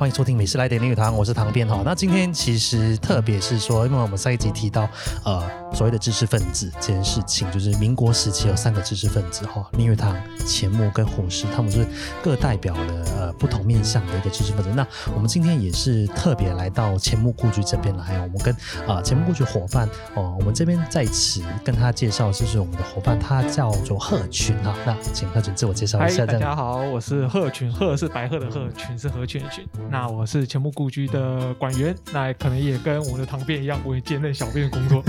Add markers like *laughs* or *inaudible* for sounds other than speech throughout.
欢迎收听《美食来点林语堂》，我是唐编哈。那今天其实特别是说，因为我们上一集提到，呃，所谓的知识分子这件事情，就是民国时期有三个知识分子哈，林语堂、钱穆跟胡适，他们是各代表了呃不同面向的一个知识分子。那我们今天也是特别来到钱穆故居这边来，我们跟啊钱穆故居伙伴哦，我们这边在此跟他介绍，就是我们的伙伴，他叫做贺群哈。那请贺群自我介绍一下。大家好，我是贺群，贺是白鹤的贺，群是何群的群。那我是钱穆故居的馆员，那可能也跟我们的堂便一样，我也兼任小便的工作。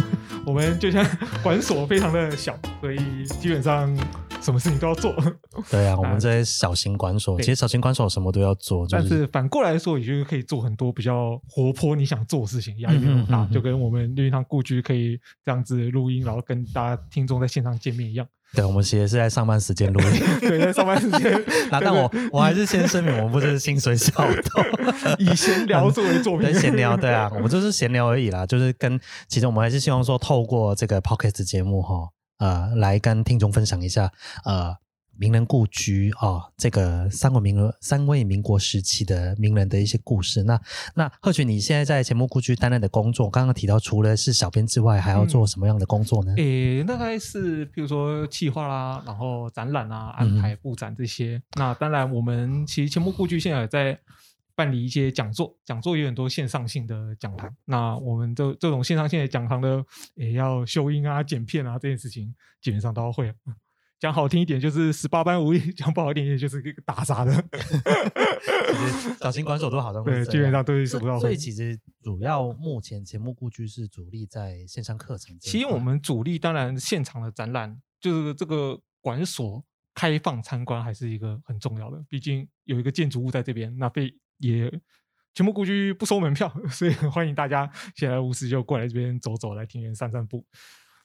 我们就像馆所非常的小，所以基本上什么事情都要做。对啊，*laughs* 我们这些小型馆所，其实小型馆所什么都要做。但是反过来说，也就是可以做很多比较活泼你想做的事情，压力没有那么大，就跟我们绿茵堂故居可以这样子录音，然后跟大家听众在线上见面一样。对，我们其实是在上班时间录音。*laughs* 对，在上班时间。那 *laughs* 但我我还是先声明，我们不是薪水小偷，*laughs* 以闲聊作为作品。闲聊，对啊，我们就是闲聊而已啦。就是跟其实我们还是希望说，透过这个 Podcast 节目哈，呃，来跟听众分享一下，呃。名人故居啊、哦，这个三位名人，三位民国时期的名人的一些故事。那那贺群，你现在在钱穆故居担任的工作，刚刚提到除了是小编之外，还要做什么样的工作呢？诶、嗯欸，大概是比如说企划啦，然后展览啊，安排布展这些。那当然，我们其实钱穆故居现在也在办理一些讲座，讲座有很多线上性的讲堂。那我们这这种线上性的讲堂呢，也要修音啊、剪片啊这件事情，基本上都要会。讲好听一点就是十八般武艺，*laughs* 讲不好一点也就是一个打杂的。小型馆所都好像对，基本上都是手到。所以其实主要目前钱穆故居是主力在线上课程。其实我们主力当然现场的展览，就是这个馆所开放参观还是一个很重要的。毕竟有一个建筑物在这边，那被也钱穆故居不收门票，*laughs* 所以欢迎大家闲来无事就过来这边走走，来庭园散散步。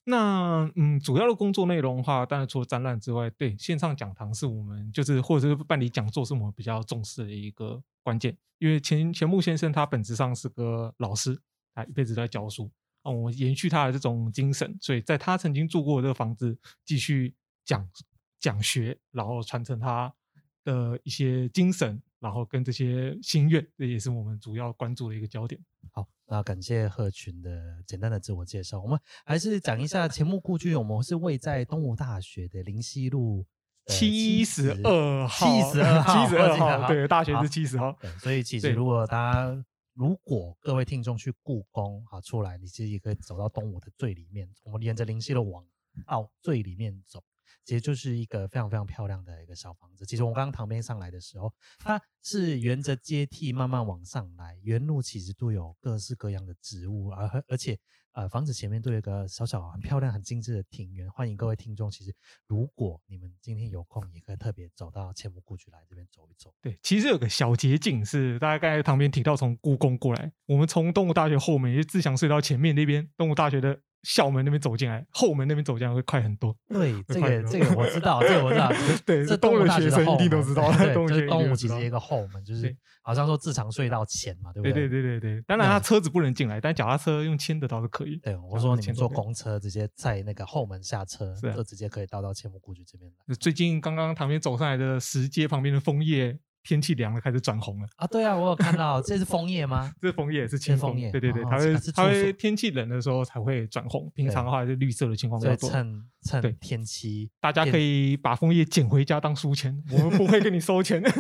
那嗯，主要的工作内容的话，当然除了展览之外，对线上讲堂是我们就是或者是办理讲座是我们比较重视的一个关键。因为钱钱穆先生他本质上是个老师，他一辈子都在教书啊，我延续他的这种精神，所以在他曾经住过的这个房子继续讲讲学，然后传承他的一些精神，然后跟这些心愿，这也是我们主要关注的一个焦点。好。那感谢贺群的简单的自我介绍。我们还是讲一下钱穆故居。我们是位在东吴大学的林溪路七十二号，七十二号，*laughs* 七十二号。对，大学是七十号。所以其实如果大家如果各位听众去故宫啊出来，你其实也可以走到东吴的最里面。我们沿着林溪路往到最里面走。其实就是一个非常非常漂亮的一个小房子。其实我刚刚旁边上来的时候，它是沿着阶梯慢慢往上来，原路其实都有各式各样的植物，而而且呃房子前面都有一个小小很漂亮、很精致的庭园。欢迎各位听众，其实如果你们今天有空，也可以特别走到钱穆故居来这边走一走。对，其实有个小捷径是，大家刚才旁边提到从故宫过来，我们从动物大学后面，也是自强隧道前面那边，动物大学的。校门那边走进来，后门那边走进来会快很多。对，这个这个我知道，这个我知道。*laughs* 对，这东吴学生一定都知道。对，就是东吴其实一个后门，就是好像说自强隧道前嘛，对不对？对对对对对。当然，他车子不能进来，但脚踏车用牵的倒是可以。对，我说你们坐公车直接在那个后门下车，就直接可以到到千木故居这边来。最近刚刚旁边走上来的石阶旁边的枫叶。天气凉了，开始转红了啊！对啊，我有看到，这是枫叶吗？*laughs* 这是枫叶，是青枫叶。对对对，它会它会天气冷的时候才会转红，平常的话是绿色的情况比较多。趁趁天气，大家可以把枫叶捡回家当书签，*laughs* 我们不会跟你收钱。*laughs*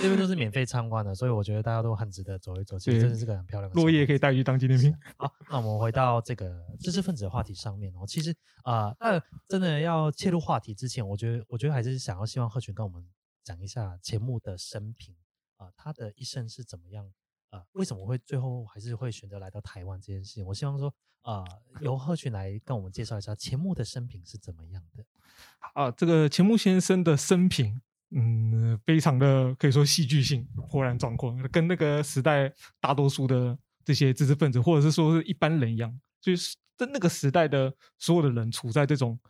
这边都是免费参观的，所以我觉得大家都很值得走一走。其实真的是个很漂亮的。落叶可以带去当纪念品。好，那我们回到这个知识分子的话题上面哦。其实啊，那真的要切入话题之前，我觉得我觉得还是想要希望贺群跟我们。讲一下钱穆的生平啊、他的一生是怎么样啊、为什么会最后还是会选择来到台湾这件事情？我希望说啊、由贺群来跟我们介绍一下钱穆的生平是怎么样的啊？这个钱穆先生的生平，嗯，非常的可以说戏剧性、波澜壮阔，跟那个时代大多数的这些知识分子或者是说是一般人一样，就是在那个时代的所有的人处在这种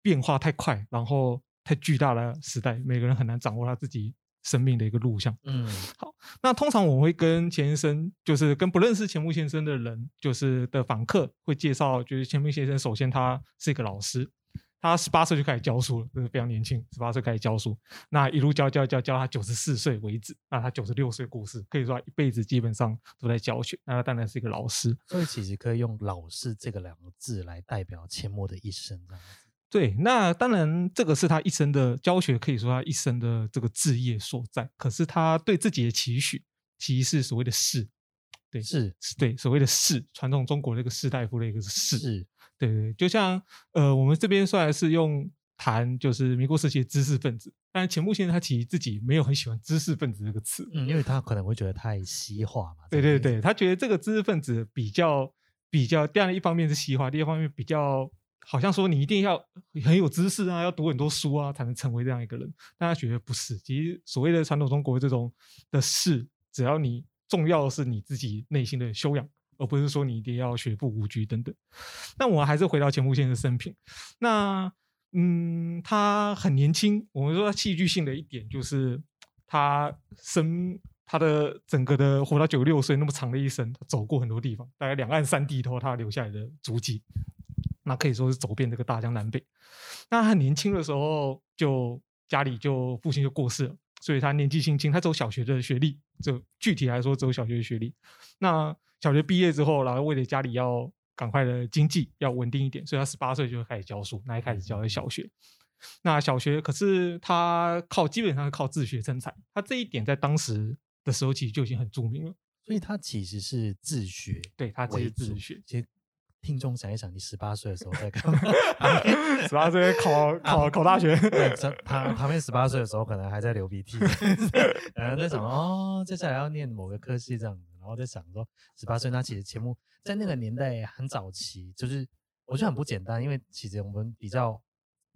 变化太快，然后。太巨大的时代，每个人很难掌握他自己生命的一个路向。嗯，好，那通常我会跟钱先生，就是跟不认识钱穆先生的人，就是的访客会介绍，就是钱穆先生首先他是一个老师，他十八岁就开始教书了，就是非常年轻，十八岁开始教书，那一路教教教教他九十四岁为止。那他九十六岁过世，可以说他一辈子基本上都在教学。那他当然是一个老师，所以其实可以用“老师”这个两个字来代表钱穆的一生，这样子。对，那当然这个是他一生的教学，可以说他一生的这个志业所在。可是他对自己的期许，其实是所谓的士。对，是，对，所谓的士，传统中国那个士大夫的一个士。是。对对，就像呃，我们这边虽然是用谈就是民国时期的知识分子，但是钱穆先生他其实自己没有很喜欢知识分子这个词，嗯，因为他可能会觉得太西化嘛。对对对，他觉得这个知识分子比较比较，第二一方面是西化，第二方面比较好像说你一定要很有知识啊，要读很多书啊，才能成为这样一个人。大家觉得不是，其实所谓的传统中国这种的事，只要你重要的是你自己内心的修养。而不是说你一定要学富五车等等，但我还是回到钱穆先生生平。那，嗯，他很年轻。我们说他戏剧性的一点就是，他生他的整个的活到九十六岁那么长的一生，他走过很多地方，大概两岸三地都他留下来的足迹。那可以说是走遍这个大江南北。那他很年轻的时候，就家里就父亲就过世了，所以他年纪轻轻，他走小学的学历，就具体来说走小学的学历。那小学毕业之后，然后为了家里要赶快的经济要稳定一点，所以他十八岁就开始教书。那一开始教的小学，那小学可是他靠基本上是靠自学成才，他这一点在当时的时候其实就已经很著名了。所以他其实是自学，对他其实自学。其实听众想一想，你十八岁的时候在干嘛？*laughs* 十八岁考考考大学，对，他旁边十八岁的时候可能还在流鼻涕，*laughs* 然后在想哦，接下来要念某个科系这样子。然后在想说，十八岁那其实节目在那个年代很早期，就是我觉得很不简单，因为其实我们比较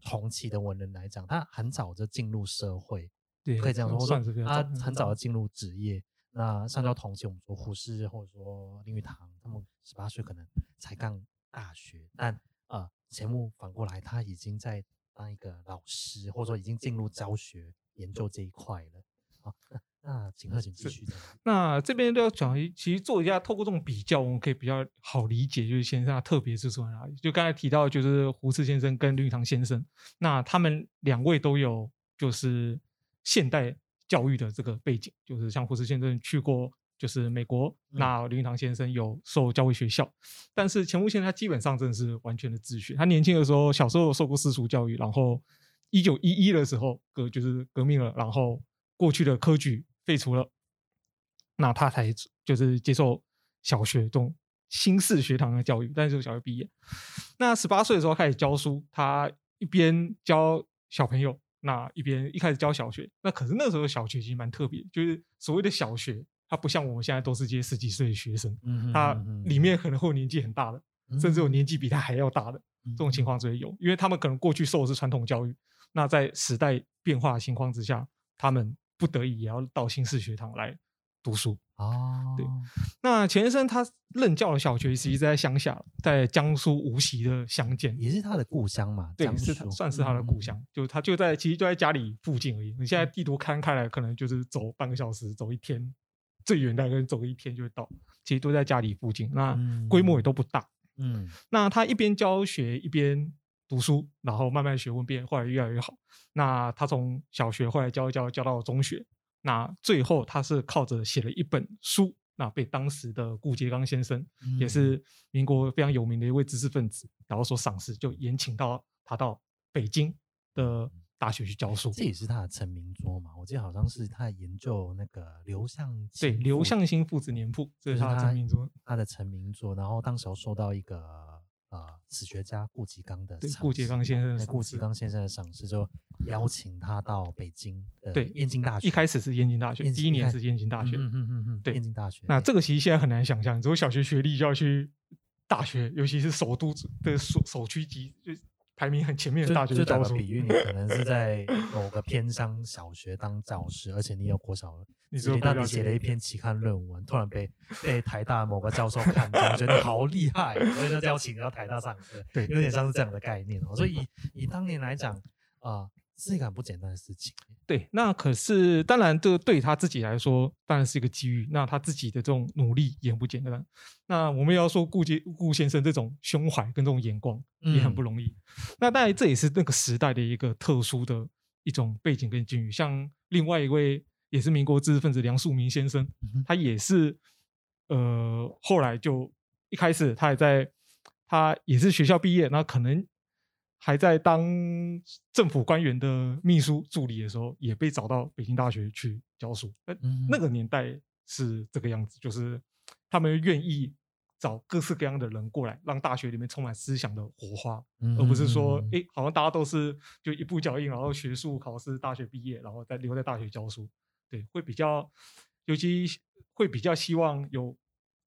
同期的文人来讲，他很早就进入社会，对，可以这样说，算是他很早就进入职业。那上交同期，我们说胡适或者说林语堂，他们十八岁可能才刚大学，但呃，钱穆反过来，他已经在当一个老师，或者说已经进入教学研究这一块了。好。*laughs* 那请贺，请继续。那这边都要讲，其实做一下透过这种比较，我们可以比较好理解，就是先生他特别之处在哪里。就刚才提到，就是胡适先生跟林语堂先生，那他们两位都有就是现代教育的这个背景，就是像胡适先生去过就是美国，嗯、那林语堂先生有受教会学校，但是钱穆先生他基本上真的是完全的自学。他年轻的时候小时候受过私塾教育，然后一九一一的时候革就是革命了，然后过去的科举。废除了，那他才就是接受小学这种新式学堂的教育，但是就小学毕业。那十八岁的时候开始教书，他一边教小朋友，那一边一开始教小学。那可是那时候小学其实蛮特别，就是所谓的小学，它不像我们现在都是这些十几岁的学生，他里面可能会有年纪很大的，甚至有年纪比他还要大的这种情况就会有，因为他们可能过去受的是传统教育，那在时代变化的情况之下，他们。不得已也要到新式学堂来读书哦。对，那钱先生他任教的小学其实在乡下，在江苏无锡的乡间，也是他的故乡嘛。对，是他算是他的故乡，嗯、就他就在其实就在家里附近而已。你现在地图看开来，可能就是走半个小时，走一天，最远大概走个一天就会到。其实都在家里附近，那规模也都不大。嗯，那他一边教学一边。读书，然后慢慢学问变，后来越来越好。那他从小学后来教一教，教到中学。那最后他是靠着写了一本书，那被当时的顾颉刚先生，嗯、也是民国非常有名的一位知识分子，然后所赏识，就延请到他到北京的大学去教书。这也是他的成名作嘛？我记得好像是他研究那个刘向对刘向新父子年谱，这是他的成名作，他的成名作。然后当时受到一个。呃，史学家顾颉刚的顾颉刚先生，顾颉刚先生的赏识，就邀请他到北京，对，燕京大学。一开始是燕京大学，第一年是燕京大学，嗯嗯嗯嗯，对，燕京大学。那这个其实现在很难想象，只有小学学历就要去大学，尤其是首都的首首屈级，就排名很前面的大学。就打个比喻，*laughs* 你可能是在某个偏乡小学当教师，而且你有国小。*laughs* 你说当你写了一篇期刊论文，突然被被台大某个教授看中，觉得好厉害，所以就邀请到台大上课，对，有点像是这样的概念哦。所以以以当年来讲啊，是一个很不简单的事情。对，那可是当然，这个对他自己来说当然是一个机遇。那他自己的这种努力也很不简单。那我们要说顾杰顾先生这种胸怀跟这种眼光也很不容易。嗯、那当然这也是那个时代的一个特殊的一种背景跟境遇。像另外一位也是民国知识分子梁漱溟先生，他也是呃后来就一开始他也在他也是学校毕业，那可能。还在当政府官员的秘书助理的时候，也被找到北京大学去教书。那那个年代是这个样子，就是他们愿意找各式各样的人过来，让大学里面充满思想的火花，而不是说，哎，好像大家都是就一步脚印，然后学术考试，大学毕业，然后再留在大学教书。对，会比较，尤其会比较希望有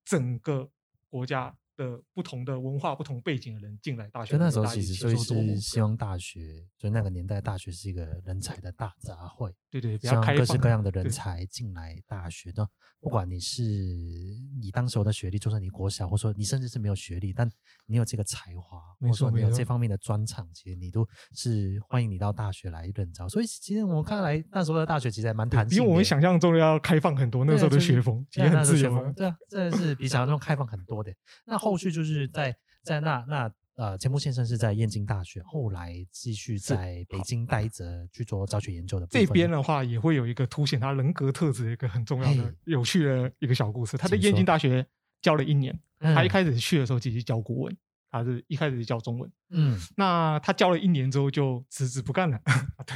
整个国家。的不同的文化、不同背景的人进来大学，就那时候其实就是希望大学，就那个年代大学是一个人才的大杂烩，对对，希望各式各样的人才进来大学的。不管你是你当时候的学历，就算你国小，或者说你甚至是没有学历，但你有这个才华，或者说你有这方面的专长，其实你都是欢迎你到大学来任教。所以其实我们看来那时候的大学其实还蛮弹性，比我们想象中的要开放很多。那时候的学风其实很自由，对啊，真的是比想象中开放很多的。那后续就是在在那那呃，钱穆先生是在燕京大学，后来继续在北京待着去做教学研究的。这边的话也会有一个凸显他人格特质的一个很重要的、有趣的一个小故事。他在燕京大学教了一年，他一开始去的时候其实教国文，他是一开始是教中文。嗯，那他教了一年之后就辞职不干了，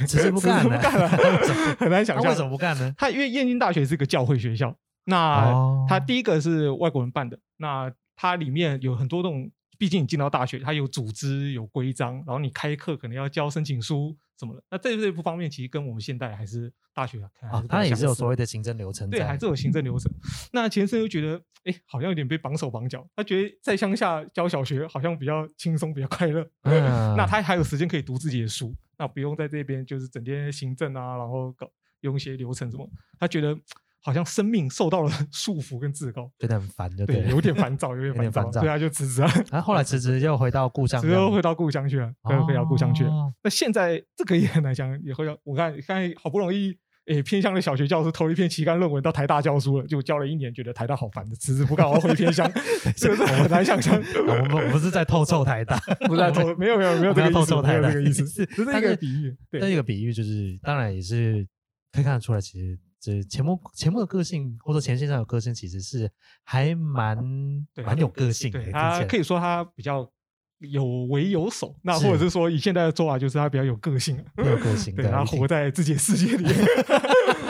辞职不 *laughs* 干了，很难想象为什么不干呢？他因为燕京大学是一个教会学校，那他第一个是外国人办的，那它里面有很多这种。毕竟你进到大学，它有组织、有规章，然后你开课可能要交申请书什么的。那这这一部方面，其实跟我们现代还是大学看啊，它也是有所谓的行政流程，对，还是有行政流程。那钱生又觉得，哎，好像有点被绑手绑脚。他觉得在乡下教小学好像比较轻松，比较快乐。嗯，那他还有时间可以读自己的书，那不用在这边就是整天行政啊，然后搞用一些流程什么。他觉得。好像生命受到了 *laughs* 束缚跟自高，觉得很烦，就对，有点烦躁，有点 *laughs* 烦躁，对啊，就辞职了。*laughs* 然后后来辞职又回到故乡，又回到故乡去了，又回到故乡去了。那现在这个也很难讲，以后要我看，看好不容易诶偏向的小学教师投一篇期刊论文到台大教书了，就教了一年，觉得台大好烦的，辞职不干，我要回偏乡，是不是很难想象？我们不不是在透臭台大，不是在透，没有没有没有这个透臭台大这个意思，是这是一个比喻，那一个比喻就是当然也是可以看得出来，其实。这钱穆钱穆的个性，或者钱先生的个性，其实是还蛮蛮有个性的。他可以说他比较有为有守，那或者是说以现在的做法，就是他比较有个性，有个 *laughs* 性，对，他活在自己的世界里，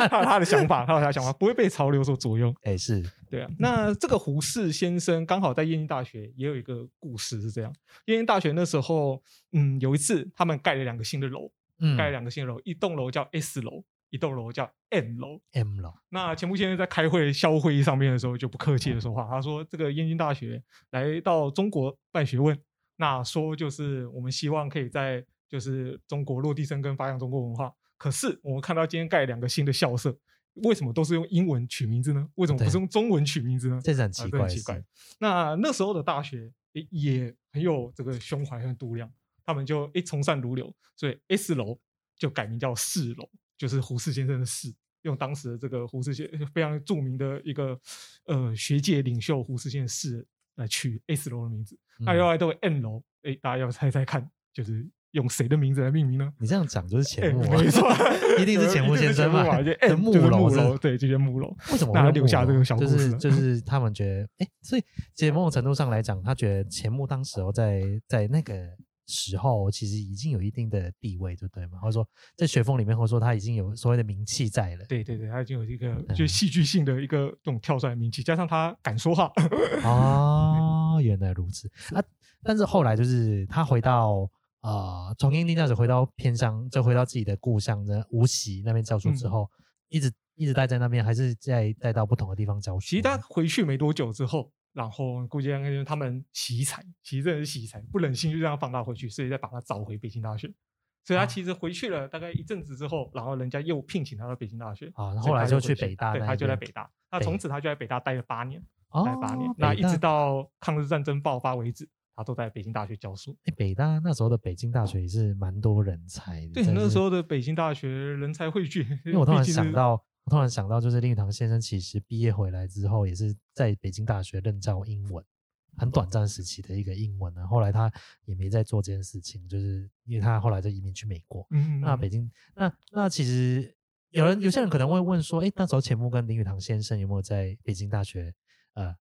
他有他的想法，他有他的想法，不会被潮流所左右。哎，是对啊。那这个胡适先生刚好在燕京大学也有一个故事是这样：燕京大学那时候，嗯，有一次他们盖了两个新的楼，盖了两个新的楼，一栋楼叫 S 楼。一栋楼叫 M 楼，M 楼。那钱穆先生在开会校会议上面的时候就不客气的说话，他说：“这个燕京大学来到中国办学问，那说就是我们希望可以在就是中国落地生根，发扬中国文化。可是我们看到今天盖两个新的校舍，为什么都是用英文取名字呢？为什么不是用中文取名字呢？*laughs* 这是很奇怪，奇怪。那那时候的大学也也很有这个胸怀和度量，他们就一从善如流，所以 S 楼就改名叫四楼。”就是胡适先生的士，用当时的这个胡适先非常著名的一个呃学界领袖胡适先生士来取 S 楼的名字。那另外都有 M 楼，哎，大家要猜猜看，就是用谁的名字来命名呢？你这样讲就是钱穆，没错，一定是钱穆 *laughs* 先生嘛？就 M 木楼，对，就是木楼。为什么他留下这个小故事？就是就是他们觉得，哎，所以其实某种程度上来讲，他觉得钱穆当时候在在那个。时候其实已经有一定的地位，对不对嘛？或者说在学风里面，或者说他已经有所谓的名气在了。对对对，他已经有一个就戏剧性的一个这种跳出来的名气，加上他敢说话。哦，原来如此 *laughs* 啊！但是后来就是他回到呃，从燕京大学回到偏乡，就回到自己的故乡的无锡那边教书之后，嗯、一直一直待在那边，还是在带到不同的地方教书。其实他回去没多久之后。然后估计因为他们惜才，其实真的是惜才，不忍心就这样放他回去，所以再把他找回北京大学。所以他其实回去了大概一阵子之后，然后人家又聘请他到北京大学。啊，后来就去北大，对，他就在北大。那从此他就在北大待了八年，待八年。那一直到抗日战争爆发为止，他都在北京大学教书。哎，北大那时候的北京大学也是蛮多人才的。对，那时候的北京大学人才汇聚。因为我 *laughs* 突然想到，我突然想到，就是林语堂先生其实毕业回来之后，也是在北京大学任教英文，很短暂时期的一个英文呢。后来他也没再做这件事情，就是因为他后来就移民去美国。嗯，嗯，那北京，那那其实有人有些人可能会问说，哎，那时候钱穆跟林语堂先生有没有在北京大学呃？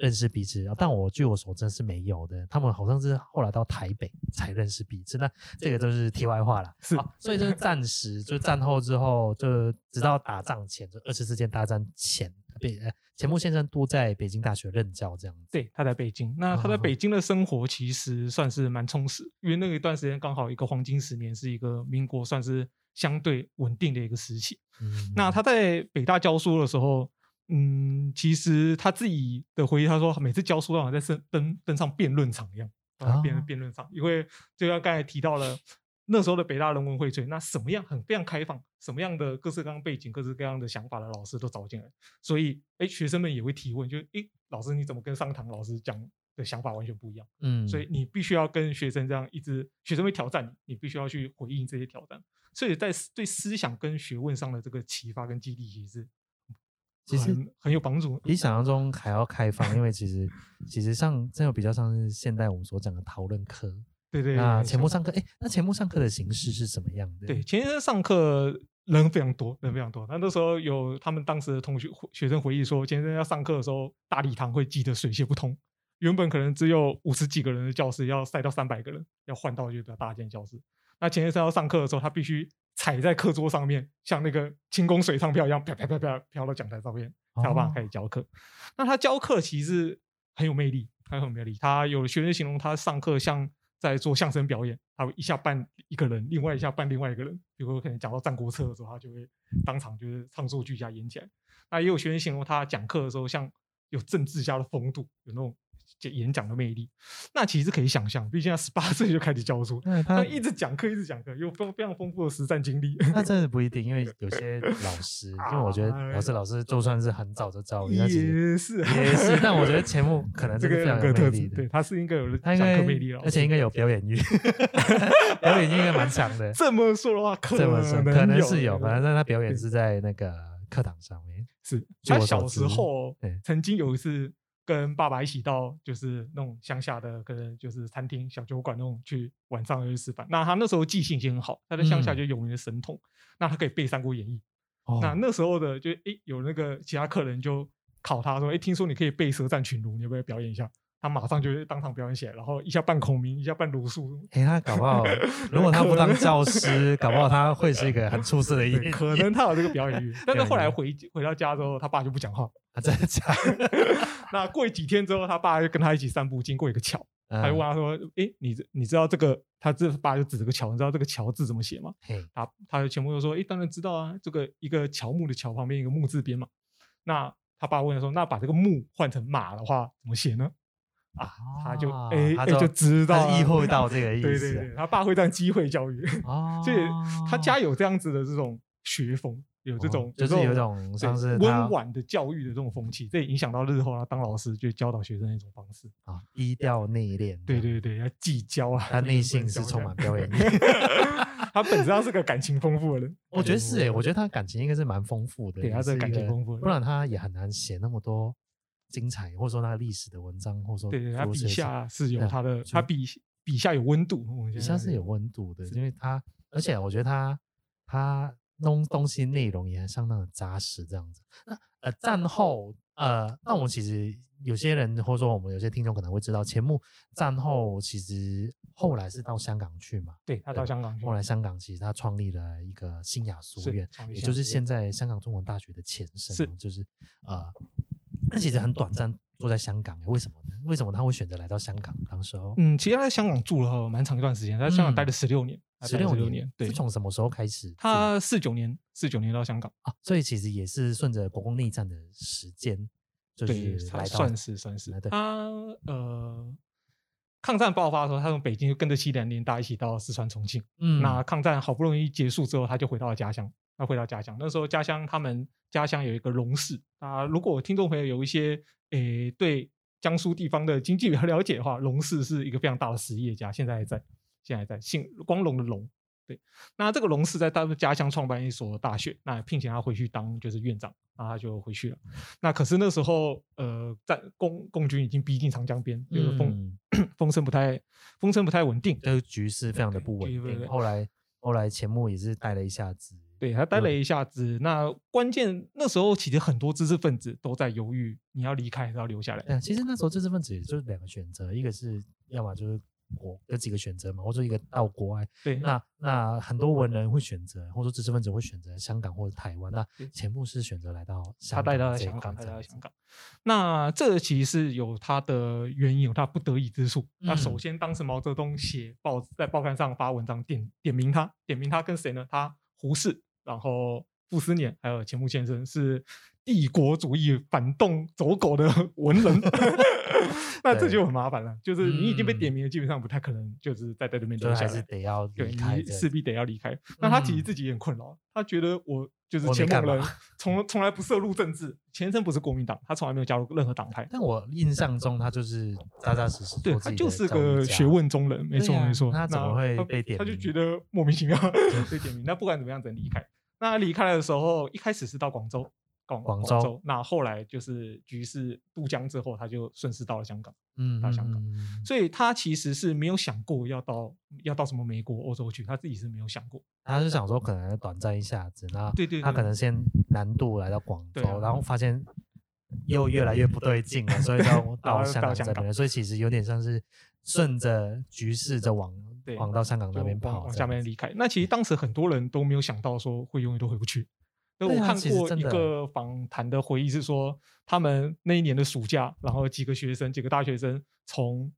认识彼此，但我据我所知是没有的。他们好像是后来到台北才认识彼此。那这个都是题外话了。是，所以就是暂时，*laughs* 就战后之后，就直到打仗前，就二次世界大战前，北呃钱穆先生都在北京大学任教这样子。对，他在北京。那他在北京的生活其实算是蛮充实，因为那一段时间刚好一个黄金十年，是一个民国算是相对稳定的一个时期。嗯，那他在北大教书的时候。嗯，其实他自己的回忆，他说每次教书都好像在登登登上辩论场一样，啊，辩辩论场，因为就像刚才提到了那时候的北大人文荟萃，那什么样很非常开放，什么样的各式各样背景、各式各样的想法的老师都找进来，所以哎，学生们也会提问，就哎，老师你怎么跟上堂老师讲的想法完全不一样？嗯，所以你必须要跟学生这样一直，学生会挑战你，你必须要去回应这些挑战，所以在对思想跟学问上的这个启发跟激励，其实。其实很，有帮助，比想象中还要开放，因为其实 *laughs* 其实上这又比较像是现代我们所讲的讨论课。对对，对，那钱穆上课，哎，那钱穆上课的形式是什么样的？对，钱先生上课人非常多，人非常多。那那时候有他们当时的同学学生回忆说，钱先生要上课的时候，大礼堂会挤得水泄不通。原本可能只有五十几个人的教室，要塞到三百个人，要换到一个比较大间教室。那钱先生要上课的时候，他必须。踩在课桌上面，像那个轻功水上漂一样，啪啪啪啪飘到讲台上面，才有办法开始教课。那他教课其实很有魅力，很有魅力。他有学生形容他上课像在做相声表演，他会一下扮一个人，另外一下扮另外一个人。比如说可能讲到《战国策》的时候，他就会当场就是唱作俱佳演起来。那也有学生形容他讲课的时候像有政治家的风度，有那种。演讲的魅力，那其实可以想象，毕竟他十八 *laughs* 岁就开始教书，他，他一直讲课，一直讲课，有非非常丰富的实战经历。那真的 *laughs* 不一定，因为有些老师，因为我觉得老师老师就算是很早就教育，也是也是。但我觉得钱穆 *laughs* 可能这个非常有魅力的，对，他是应该有讲课魅力了，而且应该有表演欲，表演欲应该蛮强的。这么说的话，这么说可能是有，反正他表演是在那个课堂上面。是他小时候曾经有一次。跟爸爸一起到就是那种乡下的，可能就是餐厅、小酒馆那种去晚上去吃饭。那他那时候记性已经很好，他在乡下就有名的神童。嗯、那他可以背《三国演义》哦。那那时候的就诶、欸，有那个其他客人就考他说：“诶、欸，听说你可以背《舌战群儒，你要不要表演一下？”他马上就当场表演起来，然后一下扮孔明，一下扮鲁肃。哎、欸，他搞不好，*laughs* 如果他不当教师，搞不好他会是一个很出色的一个。可能他有这个表演欲，*laughs* 但是后来回回到家之后，他爸就不讲话。啊，真的假的？*laughs* 那过几天之后，他爸就跟他一起散步，经过一个桥，嗯、他就问他说：“哎、欸，你你知道这个？”他这爸就指这个桥，你知道这个桥字怎么写吗？他他的钱穆就说：“哎、欸，当然知道啊，这个一个乔木的乔旁边一个木字边嘛。”那他爸问他说：“那把这个木换成马的话，怎么写呢？”啊，他就哎，他就知道，意会到这个意思。对对对，他爸会这样机会教育，所以他家有这样子的这种学风，有这种就是有一种像是温婉的教育的这种风气，这也影响到日后他当老师就教导学生的一种方式啊，低调内敛。对对对，要计较啊，他内心是充满表演欲，他本质上是个感情丰富的人。我觉得是哎，我觉得他感情应该是蛮丰富的，对，他是感情丰富的，不然他也很难写那么多。精彩，或者说那个历史的文章，或者说对对，他笔下是有他的，嗯、他笔笔下有温度，笔下是有温度的，因为他，而且我觉得他他弄东西内容也相当的扎实，这样子。那呃战后呃，那我们其实有些人或者说我们有些听众可能会知道，钱穆战后其实后来是到香港去嘛？对，他到香港去，后来香港其实他创立了一个新雅书院，也就是现在香港中文大学的前身，是就是呃。那其实很短暂，住在香港，为什么呢？为什么他会选择来到香港？当时候，嗯，其实他在香港住了蛮长一段时间，他在香港待了十六年，十六、嗯、年，对。是从什么时候开始？他四九年，四九年到香港啊，所以其实也是顺着国共内战的时间，就是来到，算是算是。他呃，抗战爆发的时候，他从北京就跟着西南联大一起到四川重庆。嗯，那抗战好不容易结束之后，他就回到了家乡。他回到家乡，那时候家乡他们家乡有一个龙氏啊。如果听众朋友有一些诶对江苏地方的经济比较了解的话，龙氏是一个非常大的实业家，现在还在，现在还在，姓光荣的龙。对，那这个龙是在他们家乡创办一所大学，那聘请他回去当就是院长，然后他就回去了。那可是那时候，呃，在共共军已经逼近长江边，就是风、嗯、*clears throat* 风声不太风声不太稳定，这个局势非常的不稳定。对对对，后来后来钱穆也是待了一下子，对他待了一下子。那关键那时候其实很多知识分子都在犹豫，你要离开还是要留下来？嗯，其实那时候知识分子也就是两个选择，一个是要么就是。国有几个选择嘛，或者一个到国外。对，那那很多文人会选择，或者说知识分子会选择香港或者台湾。那钱穆是选择来到香港，他带到了香港，带到了香港。那这其实是有他的原因，有他不得已之处。那首先，当时毛泽东写报在报刊上发文章点点名他，点名他跟谁呢？他胡适，然后傅斯年，还有钱穆先生是帝国主义反动走狗的文人。*laughs* 那这就很麻烦了，就是你已经被点名了，基本上不太可能就是在在这边留下来，还是得要对，你势必得要离开。那他其实自己也很困扰，他觉得我就是钱穆人，从从来不涉入政治，前身不是国民党，他从来没有加入任何党派。但我印象中他就是扎扎实实，对他就是个学问中人，没错没错。他怎么会被点？他就觉得莫名其妙被点名。*laughs* 那不管怎么样，只能离开。那他离开的时候，一开始是到广州。广州，州，那后来就是局势渡江之后，他就顺势到了香港，嗯，到香港，所以他其实是没有想过要到要到什么美国、欧洲去，他自己是没有想过，他是想说可能短暂一下子，那对对，他可能先南渡来到广州，然后发现又越来越不对劲了，所以到 *laughs* 到香港这边，所以其实有点像是顺着局势就往往到香港那边跑，往下面离开。那。其实当时很多人都没有想到说会永远都回不去。我看过一个访谈的回忆，是说他们那一年的暑假，然后几个学生，几个大学生从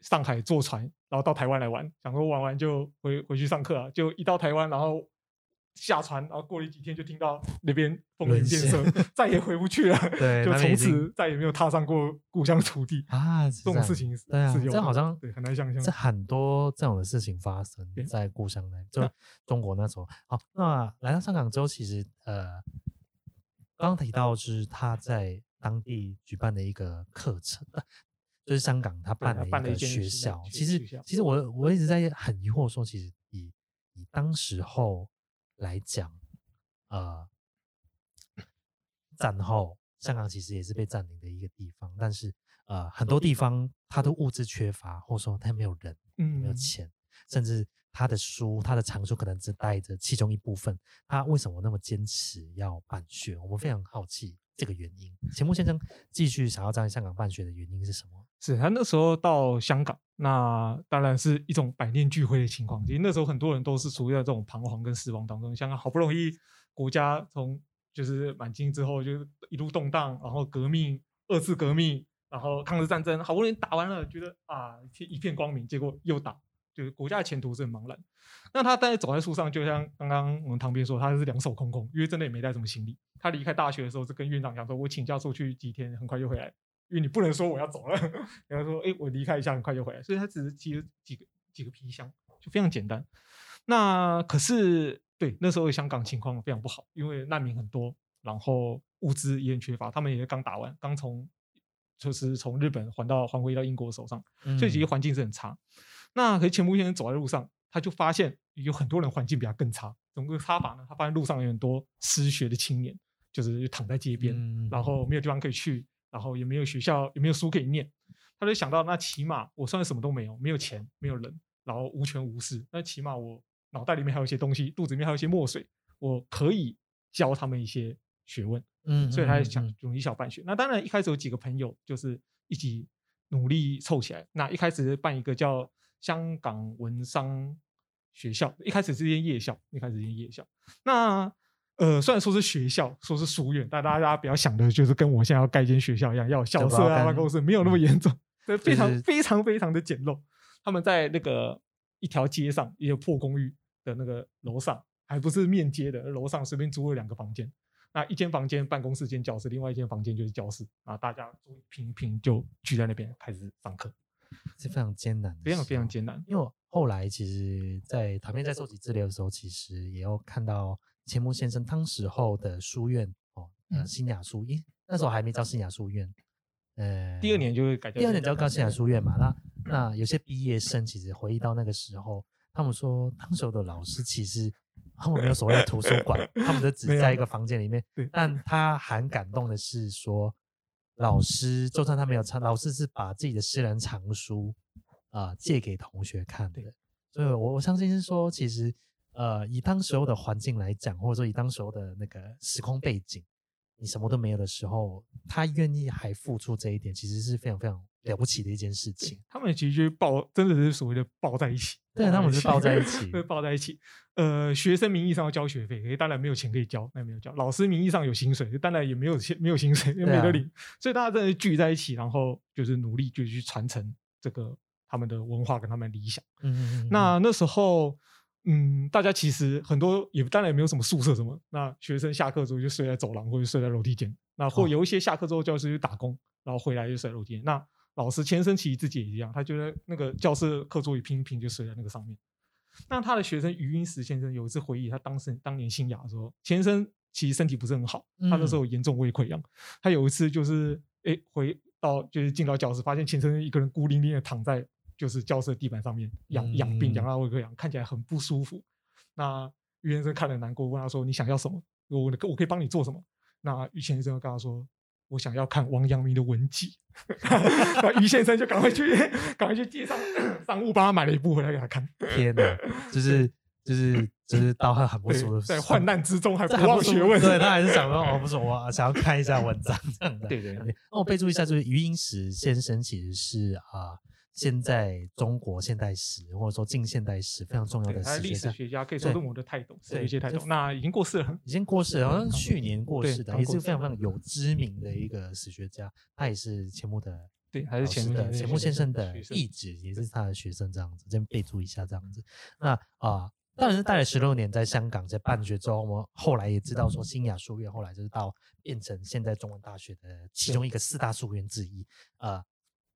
上海坐船，然后到台湾来玩，想说玩完就回回去上课啊，就一到台湾，然后。下船，然后过了几天就听到那边风云变色，再也回不去了。*laughs* 对，*laughs* 就从此再也没有踏上过故乡土地啊！这种事情是，对啊，这好像对很难想象。这很多这种的事情发生在故乡呢，就中国那时候。好，那来到香港之后，其实呃，刚刚提到是他在当地举办的一个课程，*laughs* 就是香港他办了一个学校。其实，其实我我一直在很疑惑，说其实以以当时候。来讲，呃，战后香港其实也是被占领的一个地方，但是呃，很多地方它的物资缺乏，或者说它没有人，没有钱，嗯、甚至他的书，他的藏书可能只带着其中一部分。他为什么那么坚持要办学？我们非常好奇这个原因。钱穆先生继续想要在香港办学的原因是什么？是他那时候到香港，那当然是一种百念俱灰的情况。其实那时候很多人都是处于在这种彷徨跟失望当中。香港好不容易国家从就是满清之后就是一路动荡，然后革命、二次革命，然后抗日战争，好不容易打完了，觉得啊一片一片光明，结果又打，就是国家的前途是很茫然。那他但是走在树上，就像刚刚我们旁边说，他是两手空空，因为真的也没带什么行李。他离开大学的时候，是跟院长讲说：“我请假出去几天，很快就回来。”因为你不能说我要走了，然后说，哎，我离开一下，很快就回来。所以他只是提了几个几个皮箱，就非常简单。那可是对那时候香港情况非常不好，因为难民很多，然后物资也很缺乏。他们也是刚打完，刚从就是从日本还到还回到英国手上，所以其实环境是很差。嗯、那可是钱穆先生走在路上，他就发现有很多人环境比他更差。怎么个差法呢？他发现路上有很多失学的青年，就是躺在街边，嗯、然后没有地方可以去。然后也没有学校，也没有书可以念，他就想到，那起码我算是什么都没有，没有钱，没有人，然后无权无势，那起码我脑袋里面还有一些东西，肚子里面还有一些墨水，我可以教他们一些学问。嗯，所以他就想用一小办学。那当然一开始有几个朋友就是一起努力凑起来。那一开始办一个叫香港文商学校，一开始是间夜校，一开始是间夜校。那呃，虽然说是学校，说是书院，但大家不要想的就是跟我现在要盖一间学校一样，要有校舍啊、办公室，没有那么严重，这、嗯、非常、就是、非常非常的简陋。他们在那个一条街上，一个破公寓的那个楼上，还不是面街的楼上，随便租了两个房间。那一间房间办公室兼教室，另外一间房间就是教室啊，大家租一坪一坪就聚在那边开始上课，是非常艰难，非常非常艰难。因为我后来其实，在旁边在收集资料的时候，其实也有看到。钱穆先生当时候的书院哦，呃，新雅书，咦，那时候还没叫新雅书院，呃，第二年就会改掉。第二年就要高新雅书院嘛。那那有些毕业生其实回忆到那个时候，他们说当时候的老师其实他们没有所谓的图书馆，他们就 *laughs* 只在一个房间里面。但他很感动的是说，老师就算他没有唱，老师是把自己的私人藏书啊、呃、借给同学看的。所以我我相信是说，其实。呃，以当时候的环境来讲，或者说以当时候的那个时空背景，你什么都没有的时候，他愿意还付出这一点，其实是非常非常了不起的一件事情。他们其实就抱，真的是所谓的抱在一起。*laughs* 对，他们是抱在一起，*laughs* 会抱在一起。呃，学生名义上要交学费，当然没有钱可以交，那没有交。老师名义上有薪水，当然也没有钱，没有薪水，也没得领。啊、所以大家真的聚在一起，然后就是努力，就去传承这个他们的文化跟他们的理想。嗯，嗯，嗯，那那时候。嗯，大家其实很多也当然也没有什么宿舍什么，那学生下课之后就睡在走廊或者睡在楼梯间，那或有一些下课之后教室去打工，然后回来就睡在楼梯间。那老师钱生其实自己也一样，他觉得那个教室课桌椅拼一拼就睡在那个上面。那他的学生余英时先生有一次回忆，他当时当年新雅的时候，钱生其实身体不是很好，他那时候严重胃溃疡。他有一次就是哎回到就是进到教室，发现钱生一个人孤零零的躺在。就是教室地板上面养养病，养到胃溃疡，看起来很不舒服。那余先生看了难过，问他说：“你想要什么？我我可以帮你做什么？”那余先生跟他说：“我想要看王阳明的文集。”那余先生就赶快去，赶快去街上商务帮他买了一部回来给他看。天哪，就是就是就是到他很不舒服，在患难之中还不忘学问，对 *laughs* 他还是想说：“哦，不是我想要看一下文章这样的。”对对对。那我备注一下，就是余英时先生其实是啊。现在中国现代史或者说近现代史非常重要的史历史学家，可以说论文的泰斗，对，一些泰斗。那已经过世了，已经过世了，*laughs* 好像去年过世的，也是非常非常有知名的一个史学家。他也是钱穆的，*laughs* 对，还是钱穆的钱穆先生的义子，也是他的学生这样子，先备注一下这样子。那啊，当然是待了十六年在香港在办学之后，我们后来也知道说新雅书院后来就是到变成现在中文大学的其中一个四大书院之一啊。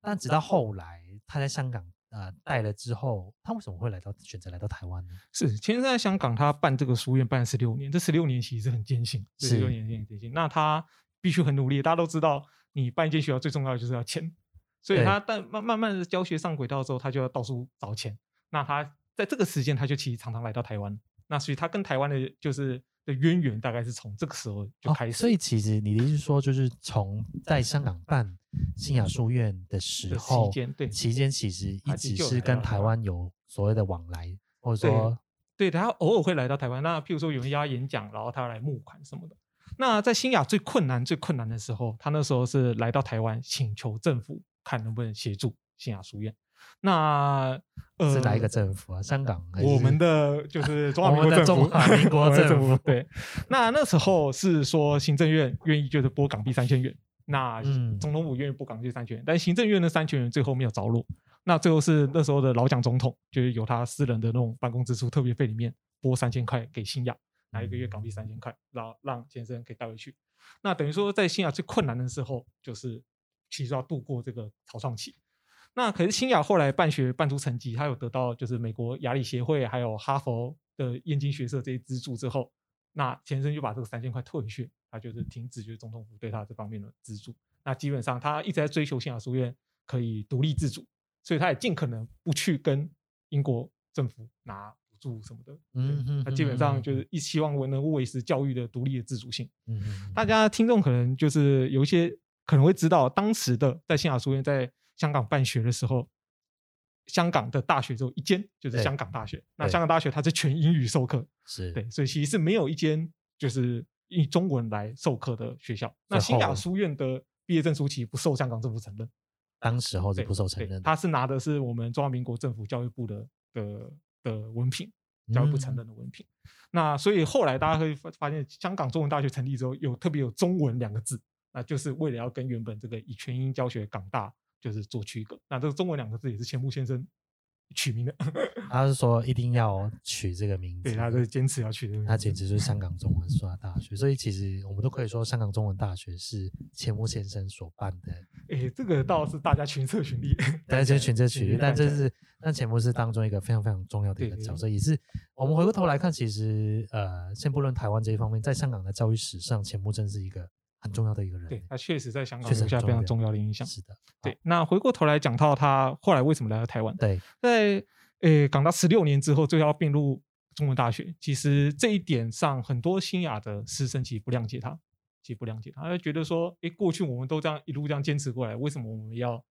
但直到后来他在香港。呃，带了之后，他为什么会来到选择来到台湾呢？是，其实在香港，他办这个书院办了十六年，这十六年其实是很艰辛，十六年很艰辛。那他必须很努力，大家都知道，你办一间学校最重要的就是要钱，所以他但慢慢慢的教学上轨道之后，他就要到处找钱。那他在这个时间，他就其实常常来到台湾。那所以他跟台湾的就是的渊源，大概是从这个时候就开始。哦，所以其实你的意思说，就是从在香港办。新亚书院的时候，期间对期间其实一直是跟台湾有所谓的往来，或者说对，他偶尔会来到台湾。那譬如说有人要演讲，然后他要来募款什么的。那在新雅最困难、最困难的时候，他那时候是来到台湾，请求政府看能不能协助新雅书院。那呃，是哪一个政府啊？香港？我们的就是中华民国政府。中华民国政府对。那那时候是说行政院愿意就是拨港币三千元。那总统府愿意拨港币三千元，但行政院的三千元最后没有着落。那最后是那时候的老蒋总统，就是由他私人的那种办公支出特别费里面拨三千块给新亚，拿一个月港币三千块，然后让先生可以带回去。那等于说在新亚最困难的时候，就是其实要度过这个草创期。那可是新雅后来办学办出成绩，他有得到就是美国亚理协会还有哈佛的燕京学社这些资助之后。那钱生就把这个三千块退回去，他就是停止就是总统府对他这方面的资助。那基本上他一直在追求新雅书院可以独立自主，所以他也尽可能不去跟英国政府拿补助什么的。嗯嗯，他基本上就是一希望我能维持教育的独立的自主性。嗯嗯，大家听众可能就是有一些可能会知道，当时的在新雅书院在香港办学的时候。香港的大学只有一间，就是香港大学。那香港大学它是全英语授课，是对，所以其实是没有一间就是以中文来授课的学校。那新雅书院的毕业证书其实不受香港政府承认，当时候是不受承认，他是拿的是我们中华民国政府教育部的的的文凭，教育部承认的文凭。嗯、那所以后来大家会发现，香港中文大学成立之后，有特别有中文两个字，那就是为了要跟原本这个以全英教学港大。就是做区隔，那这个中文两个字也是钱穆先生取名的。*laughs* 他是说一定要取这个名字，对，他是坚持要取这个名字。他简直就是香港中文书画大学，所以其实我们都可以说香港中文大学是钱穆先生所办的。哎、欸，这个倒是大家群策群力，*laughs* 大家群策群力，但这是但钱穆是当中一个非常非常重要的一个角色，也是我们回过头来看，其实呃，先不论台湾这一方面，在香港的教育史上，钱穆真是一个。很重要的一个人。对，他确实在香港留下非常重要的影响。是的，对。那回过头来讲到他后来为什么来到台湾？对，在诶港大十六年之后，最后要并入中文大学。其实这一点上，很多新亚的师生其实不谅解他，其实不谅解他，他就觉得说，诶，过去我们都这样一路这样坚持过来，为什么我们要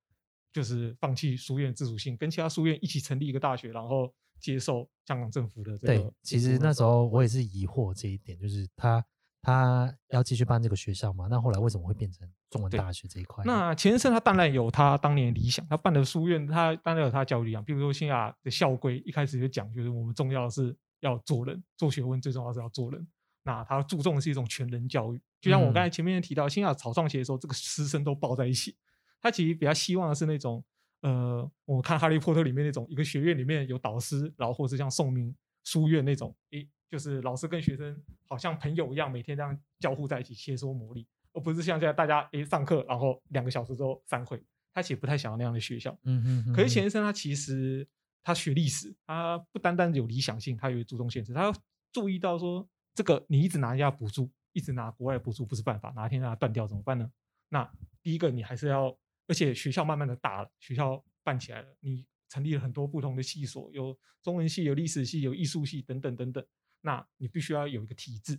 就是放弃书院自主性，跟其他书院一起成立一个大学，然后接受香港政府的这个？对，其实那时候我也是疑惑这一点，就是他。他要继续办这个学校嘛？那后来为什么会变成中文大学这一块？那钱先生他当然有他当年的理想，他办的书院，他当然有他教育理想。比如说新亚的校规一开始就讲，就是我们重要的是要做人，做学问最重要是要做人。那他注重的是一种全人教育，就像我刚才前面提到，新亚草创期的时候，这个师生都抱在一起。他其实比较希望的是那种，呃，我看《哈利波特》里面那种一个学院里面有导师，然后或是像宋明书院那种，诶。就是老师跟学生好像朋友一样，每天这样交互在一起切磋磨砺，而不是像现在大家诶上课，然后两个小时之后散会。他其实不太想要那样的学校。嗯嗯。可是钱先生他其实他学历史，他不单单有理想性，他有注重现实。他注意到说，这个你一直拿人家补助，一直拿国外补助不是办法，哪天让它断掉怎么办呢？那第一个你还是要，而且学校慢慢的大了，学校办起来了，你成立了很多不同的系所，有中文系，有历史系，有艺术系等等等等。那你必须要有一个体制。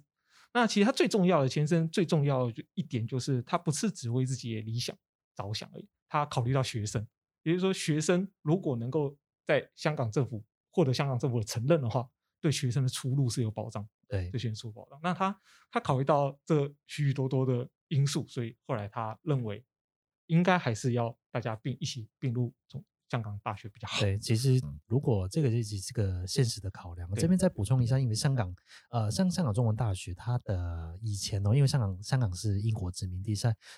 那其实他最重要的，钱先生最重要的一点就是，他不是只为自己的理想着想而已，他考虑到学生。也就是说，学生如果能够在香港政府获得香港政府的承认的话，对学生的出路是有保障。对，对学生出保障。那他他考虑到这许许多多的因素，所以后来他认为，应该还是要大家并一起并入中。香港大学比较好。对，其实如果这个就是这个现实的考量，这边再补充一下，因为香港，呃，像香港中文大学，它的以前哦，因为香港香港是英国殖民地，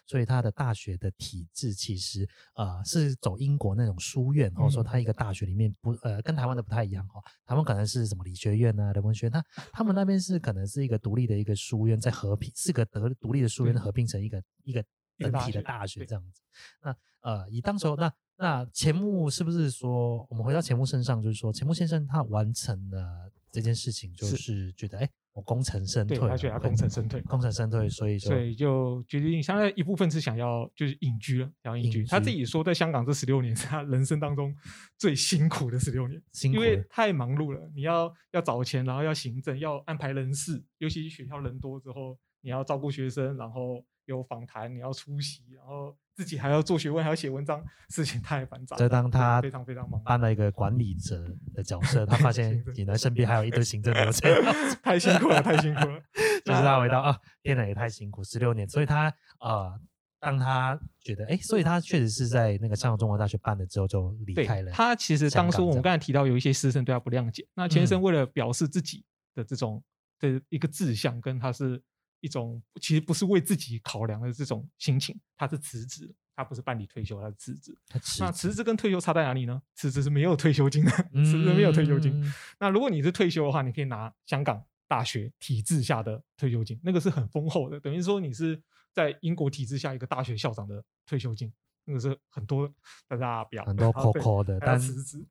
所以它的大学的体制其实呃是走英国那种书院，或者说它一个大学里面不呃跟台湾的不太一样哈，台湾可能是什么理学院啊、人文学院，它他们那边是可能是一个独立的一个书院，在合并四个德独立的书院合并成一个一个整体的大学这样子。那呃，以当时候那。那钱穆是不是说，我们回到钱穆身上，就是说钱穆先生他完成了这件事情，就是觉得哎，我功成身退，他觉得他功成身退，功成身退，所以就所以就决定，相当于一部分是想要就是隐居了，想要隐居。他自己说，在香港这十六年是他人生当中最辛苦的十六年，因为太忙碌了，你要要找钱，然后要行政，要安排人事，尤其学校人多之后，你要照顾学生，然后有访谈，你要出席，然后。自己还要做学问，还要写文章，事情太繁杂。就当他非常非常忙，当了一个管理者的角色，他发现 *laughs* 原来身边还有一堆行政流程，*laughs* 太辛苦了，太辛苦了。*laughs* 就是他回到啊，天哪，也太辛苦，十六年。所以他呃，当他觉得哎，所以他确实是在那个上海中文大学办了之后就离开了。他其实当初我们刚才提到有一些师生对他不谅解，那钱先生为了表示自己的这种的一个志向，跟他是。一种其实不是为自己考量的这种心情，他是辞职，他不是办理退休，他是辞职。那辞职跟退休差在哪里呢？辞职是没有退休金的，辞职没有退休金。嗯、那如果你是退休的话，你可以拿香港大学体制下的退休金，那个是很丰厚的，等于说你是在英国体制下一个大学校长的退休金，那个是很多大家比较很多 COCO 的，但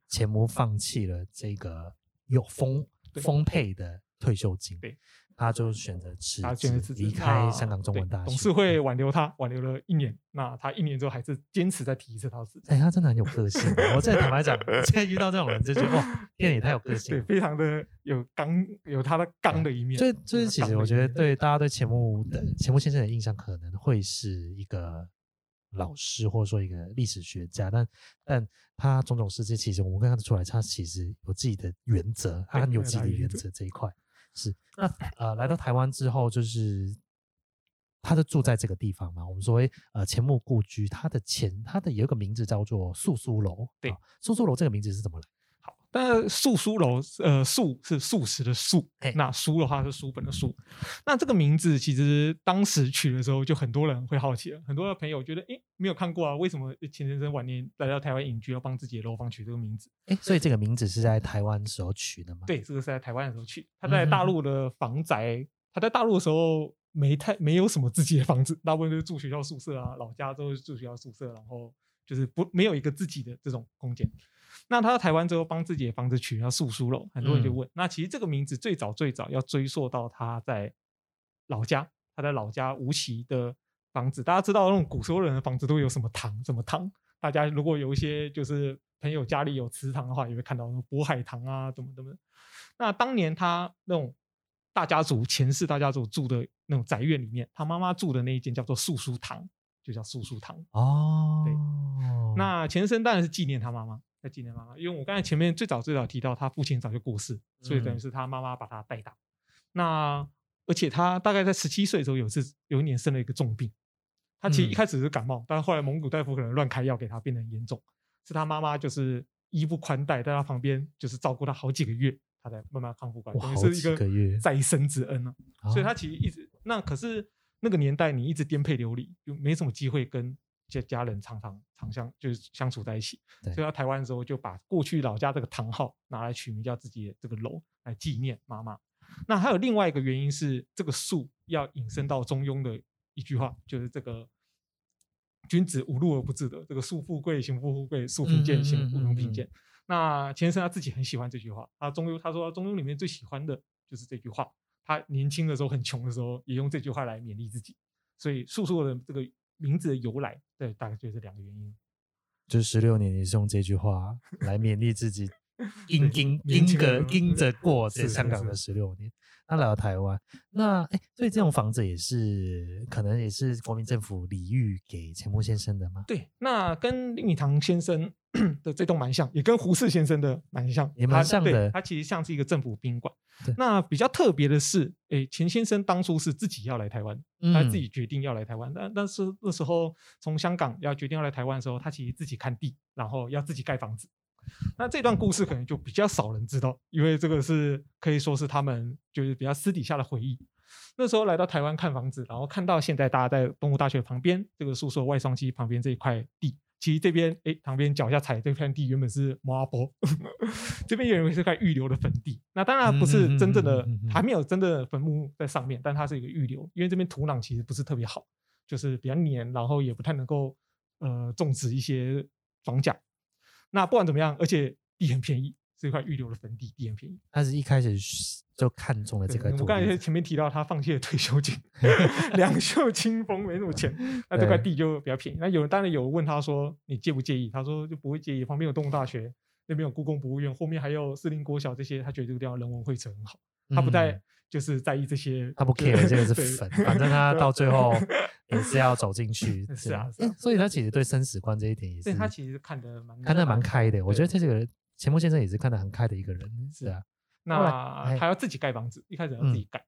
钱穆放弃了这个有丰丰沛的退休金。对。他就选择辞职，离开香港中文大学。董事会挽留他，挽留了一年。那他一年之后还是坚持在提一次他辞职。哎，他真的很有个性。我在坦白讲，*laughs* 现在遇到这种人，就觉得哇，*laughs* 天也太有个性。对，非常的有刚，有他的刚的一面。所以，所以其实我觉得，对大家对钱穆的钱穆先生的印象，可能会是一个老师，或者说一个历史学家。但，但他种种事迹，其实我们看得出来，他其实有自己的原则，他很有自己的原则这一块。是，那呃，来到台湾之后，就是他就住在这个地方嘛。我们所谓呃钱穆故居，他的前他的有一个名字叫做素书楼。对，素书楼这个名字是怎么来？那素书楼，呃，素是素食的素，那书的话是书本的书。那这个名字其实当时取的时候，就很多人会好奇了。很多的朋友觉得，诶，没有看过啊，为什么钱先生晚年来到台湾隐居，要帮自己的楼房取这个名字？诶，所以这个名字是在台湾时候取的吗？对，这个是在台湾的时候取。他在大陆的房宅，嗯、他在大陆的时候没太没有什么自己的房子，大部分都是住学校宿舍啊，老家都是住学校宿舍，然后就是不没有一个自己的这种空间。那他到台湾之后，帮自己的房子取叫素书楼，很多人就问。嗯、那其实这个名字最早最早要追溯到他在老家，他在老家无锡的房子，大家知道那种古时候人的房子都有什么堂，什么堂？大家如果有一些就是朋友家里有祠堂的话，也会看到什么渤海堂啊，怎么怎么。那当年他那种大家族前世大家族住的那种宅院里面，他妈妈住的那一间叫做素书堂，就叫素书堂。哦，对。那前身当然是纪念他妈妈，在纪念妈妈，因为我刚才前面最早最早提到他父亲早就过世，所以等于是他妈妈把他带大。嗯、那而且他大概在十七岁的时候，有一次有一年生了一个重病。他其实一开始是感冒，嗯、但是后来蒙古大夫可能乱开药给他，变得很严重。是他妈妈就是衣不宽待，在他旁边就是照顾他好几个月，他才慢慢康复过来。等于是一个再生之恩啊。所以他其实一直那可是那个年代，你一直颠沛流离，就没什么机会跟家家人常常常相就是相处在一起。所以到台湾的时候，就把过去老家这个堂号拿来取名叫自己的这个楼来纪念妈妈。那还有另外一个原因是，这个树要引申到中庸的一句话，就是这个“君子无禄而不自得”。这个“树富贵，行不富贵；树贫贱，行不庸贫贱。”那钱先生他自己很喜欢这句话。他中庸，他说中庸里面最喜欢的就是这句话。他年轻的时候很穷的时候，也用这句话来勉励自己。所以树树的这个名字的由来，对，大概就是两个原因。就十六年也是用这句话来勉励自己。*laughs* 硬硬硬着硬着过这香港的十六年，他来到台湾，那哎，所以这种房子也是可能也是国民政府礼遇给钱穆先生的吗？对，那跟林语堂先生 *clears throat* 的这栋蛮像，也跟胡适先生的蛮像，也蛮像的。它其实像是一个政府宾馆。那比较特别的是，哎，钱先生当初是自己要来台湾，他自己决定要来台湾，但但是那时候从香港要决定要来台湾的时候，他其实自己看地，然后要自己盖房子。那这段故事可能就比较少人知道，因为这个是可以说是他们就是比较私底下的回忆。那时候来到台湾看房子，然后看到现在大家在东吴大学旁边这个宿舍外双溪旁边这一块地，其实这边哎旁边脚下踩这片地原本是摩阿波，*laughs* 这边原本是块预留的坟地。那当然不是真正的，还没有真正的坟墓在上面，但它是一个预留，因为这边土壤其实不是特别好，就是比较黏，然后也不太能够呃种植一些庄稼。那不管怎么样，而且地很便宜，这块预留的坟地地很便宜。他是一开始就看中了这个。我刚才前面提到他放弃了退休金 *laughs* *laughs* 两袖清风没什么钱，那这块地就比较便宜。那有人当然有问他说：“你介不介意？”他说：“就不会介意。旁边有动物大学，那边有故宫博物院，后面还有四林国小这些，他觉得这个地方人文荟萃很好。他不太就是在意这些，他不 care 这个是粉，反正他到最后。*laughs* ”也是要走进去，是啊，所以他其实对生死观这一点也是，他其实看得蛮看得蛮开的。我觉得这这个人钱穆先生也是看得很开的一个人，是啊。那还要自己盖房子，一开始要自己 *laughs* 盖，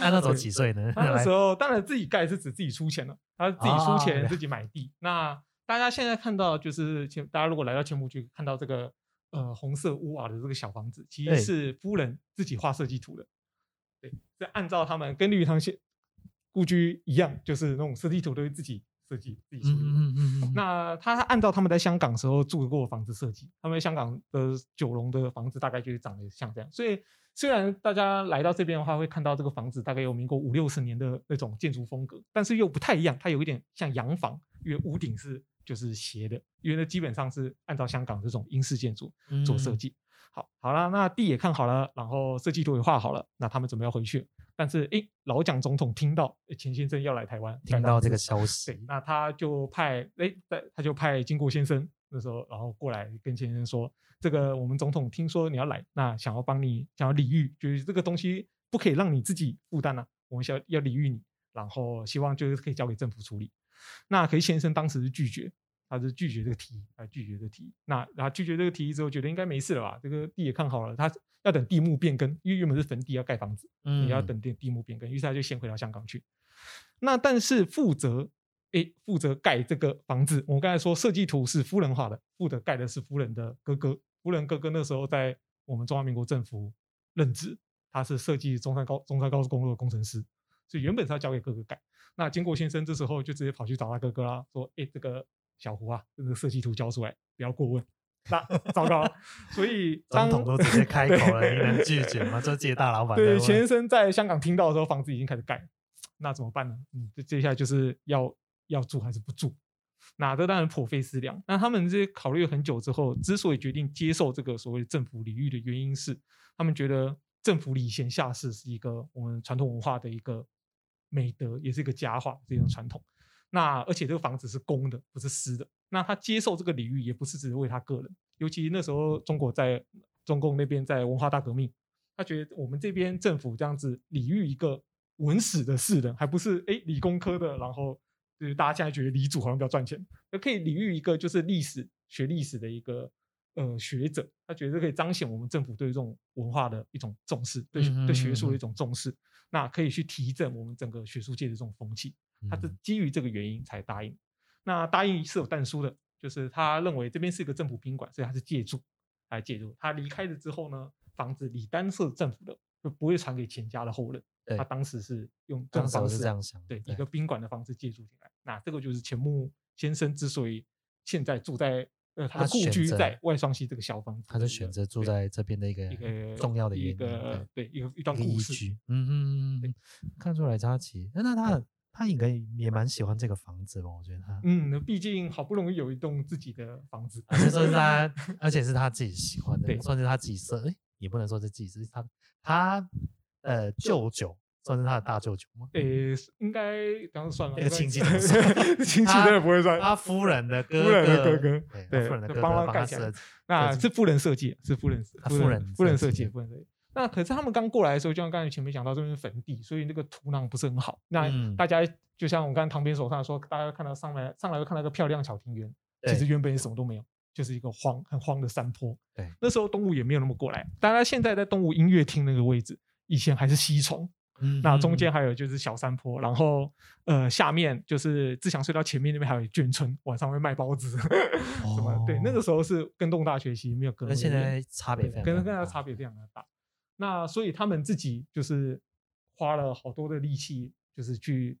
那 *laughs* 那时候几岁呢？那时候当然自己盖是指自己出钱了，他自己出钱自己买地。那大家现在看到就是，大家如果来到钱穆区看到这个呃红色屋瓦的这个小房子，其实是夫人自己画设计图的，对，是按照他们跟林语堂先故居一样，就是那种设计图都是自己设计、自己处理。嗯嗯嗯。那他按照他们在香港时候住过的房子设计，他们在香港的九龙的房子大概就是长得像这样。所以虽然大家来到这边的话，会看到这个房子大概有民国五六十年的那种建筑风格，但是又不太一样，它有一点像洋房，因为屋顶是就是斜的，因为那基本上是按照香港这种英式建筑做设计。好，好了，那地也看好了，然后设计图也画好了，那他们准备要回去。但是，哎，老蒋总统听到钱先生要来台湾，听到这个消息，对，那他就派，哎，他就派金国先生那时候，然后过来跟钱先生说，这个我们总统听说你要来，那想要帮你，想要礼遇，就是这个东西不可以让你自己负担啊，我们想要要礼遇你，然后希望就是可以交给政府处理。那可是钱先生当时是拒绝，他是拒绝这个提议，他拒绝这个提议。那然后拒绝这个提议之后，觉得应该没事了吧，这个地也看好了，他。要等地目变更，因为原本是坟地要盖房子，嗯，你要等地地目变更，于是他就先回到香港去。那但是负责诶，负责盖这个房子，我刚才说设计图是夫人画的，负责盖的是夫人的哥哥。夫人哥哥那时候在我们中华民国政府任职，他是设计中山高中山高速公路的工程师，所以原本是要交给哥哥盖。那经过先生这时候就直接跑去找他哥哥啦，说：“诶，这个小胡啊，这个设计图交出来，不要过问。”那糟糕，*laughs* 所以总统都直接开口了，*laughs* 你能拒绝吗？就接大老板。对，钱先生在香港听到的时候，房子已经开始盖，那怎么办呢？嗯，接下来就是要要住还是不住？那这当然颇费思量。那他们这些考虑很久之后，之所以决定接受这个所谓政府礼遇的原因是，他们觉得政府礼贤下士是一个我们传统文化的一个美德，也是一个佳话，这种传统。那而且这个房子是公的，不是私的。那他接受这个礼遇，也不是只是为他个人。尤其那时候中国在中共那边在文化大革命，他觉得我们这边政府这样子礼遇一个文史的士人，还不是哎理工科的，然后就是大家现在觉得理组好像比较赚钱，而可以礼遇一个就是历史学历史的一个。呃，学者他觉得可以彰显我们政府对这种文化的一种重视，对对学术的一种重视，那可以去提振我们整个学术界的这种风气。他是基于这个原因才答应。那答应是有但书的，就是他认为这边是一个政府宾馆，所以他是借住来借住。他离开了之后呢，房子理当是政府的，就不会传给钱家的后人。他当时是用这种方式，这样想，对一个宾馆的方式借住进来。那这个就是钱穆先生之所以现在住在。呃，他的故居在外双溪这个小房子，他是选择住在这边的一个一个重要的一个对一个一段故事。嗯嗯嗯，看出来他其实，那他他应该也蛮喜欢这个房子吧？我觉得他，嗯，毕竟好不容易有一栋自己的房子，而且是他，*laughs* 而且是他自己喜欢的，算是他自己设，哎，也不能说是自己是他他呃舅舅。算是他的大舅舅吗？诶，应该这样算了。*laughs* 那个亲戚怎么算？亲戚真的不会算。他 *laughs* 夫人的哥哥，夫人的哥哥，对，夫人的哥哥帮他盖起来。那是夫人设计，是夫人，夫人，夫人设计，夫人设计。那可是他们刚过来的时候，就像刚才前面讲到，这边坟地，所以那个土壤不是很好。那大家就像我刚才旁边手上说，大家看到上来上来会看到一个漂亮小庭园，其实原本什么都没有，就是一个荒很荒的山坡。对，那时候动物也没有那么过来。大家现在在动物音乐厅那个位置，以前还是吸虫。嗯，那中间还有就是小山坡，然后呃下面就是自强隧道前面那边还有眷村，晚上会卖包子，*laughs* 什么？对，那个时候是跟动物大学习没有跟现在差别非常，跟跟它差别非常的大。那所以他们自己就是花了好多的力气，就是去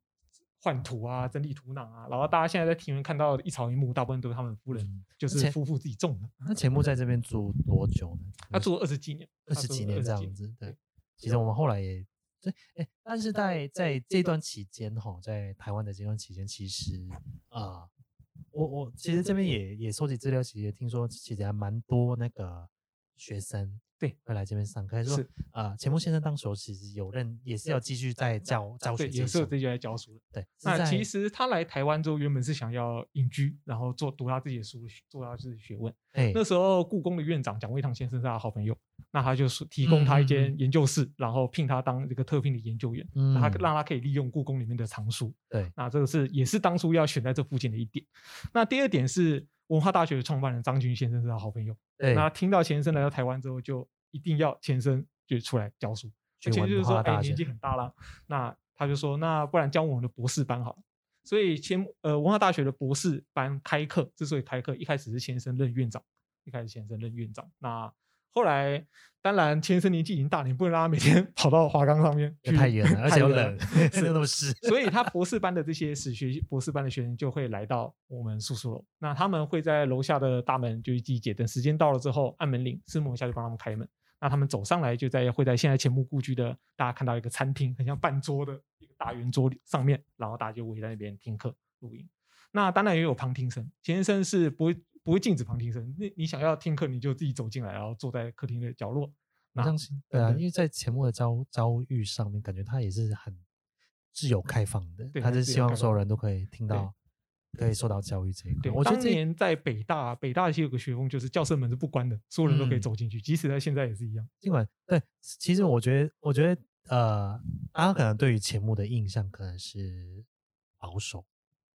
换土啊，整理土壤啊。然后大家现在在庭院看到一草一木，大部分都是他们夫人，就是夫妇自己种的。那钱穆在这边住多久呢？他住了二十几年，二十几年这样子。对，其实我们后来也。对，哎，但是在在这段期间哈，在台湾的这段期间，其实啊、呃，我我其实这边也也收集资料，其实也听说其实还蛮多那个学生。对，会来这边上课。说啊，钱穆先生当时其实有任，也是要继续在教教学，也是有继续在教书的。对，那其实他来台湾之后，原本是想要隐居，然后做读他自己的书，做他自己的学问。哎，那时候故宫的院长蒋维堂先生是他的好朋友，那他就是提供他一间研究室，然后聘他当这个特聘的研究员，他让他可以利用故宫里面的藏书。对，那这个是也是当初要选在这附近的一点。那第二点是。文化大学的创办人张军先生是他好朋友，对，那听到钱生来到台湾之后，就一定要钱生就出来教书。钱就是说，哎，年纪很大了，那他就说，那不然教我们的博士班好了。所以钱呃文化大学的博士班开课，之所以开课，一开始是钱生任院长，一开始钱生任院长，那。后来，当然，钱生年纪已经大，你不能让他每天 *laughs* 跑到华冈上面去，太远了，*laughs* 而且又冷，*laughs* 真的那么湿。所以，他博士班的这些史学博士班的学生就会来到我们宿舍楼。那他们会在楼下的大门就去集结，等时间到了之后按门铃，师母下去帮他们开门。那他们走上来，就在会在现在钱穆故居的大家看到一个餐厅，很像半桌的一个大圆桌上面，然后大家就围在那边听课录音。那当然也有旁听生，钱先生是不会。不会禁止旁听生，那你想要听课，你就自己走进来，然后坐在客厅的角落。那相信对啊，因为在钱穆的遭遭遇上面，感觉他也是很自由开放的，他是希望所有人都可以听到，可以受到教育这一块。对，我当年在北大，北大其实有个学风，就是教室门是不关的，所有人都可以走进去，即使在现在也是一样。尽管对，其实我觉得，我觉得呃，大家可能对于钱穆的印象可能是保守。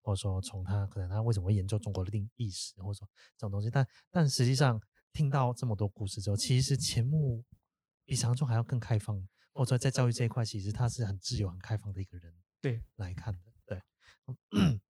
或者说，从他可能他为什么会研究中国的历历史，或者说这种东西，但但实际上听到这么多故事之后，其实钱穆比想象中还要更开放，或者说在教育这一块，其实他是很自由、很开放的一个人。对，来看的，对。*clears throat*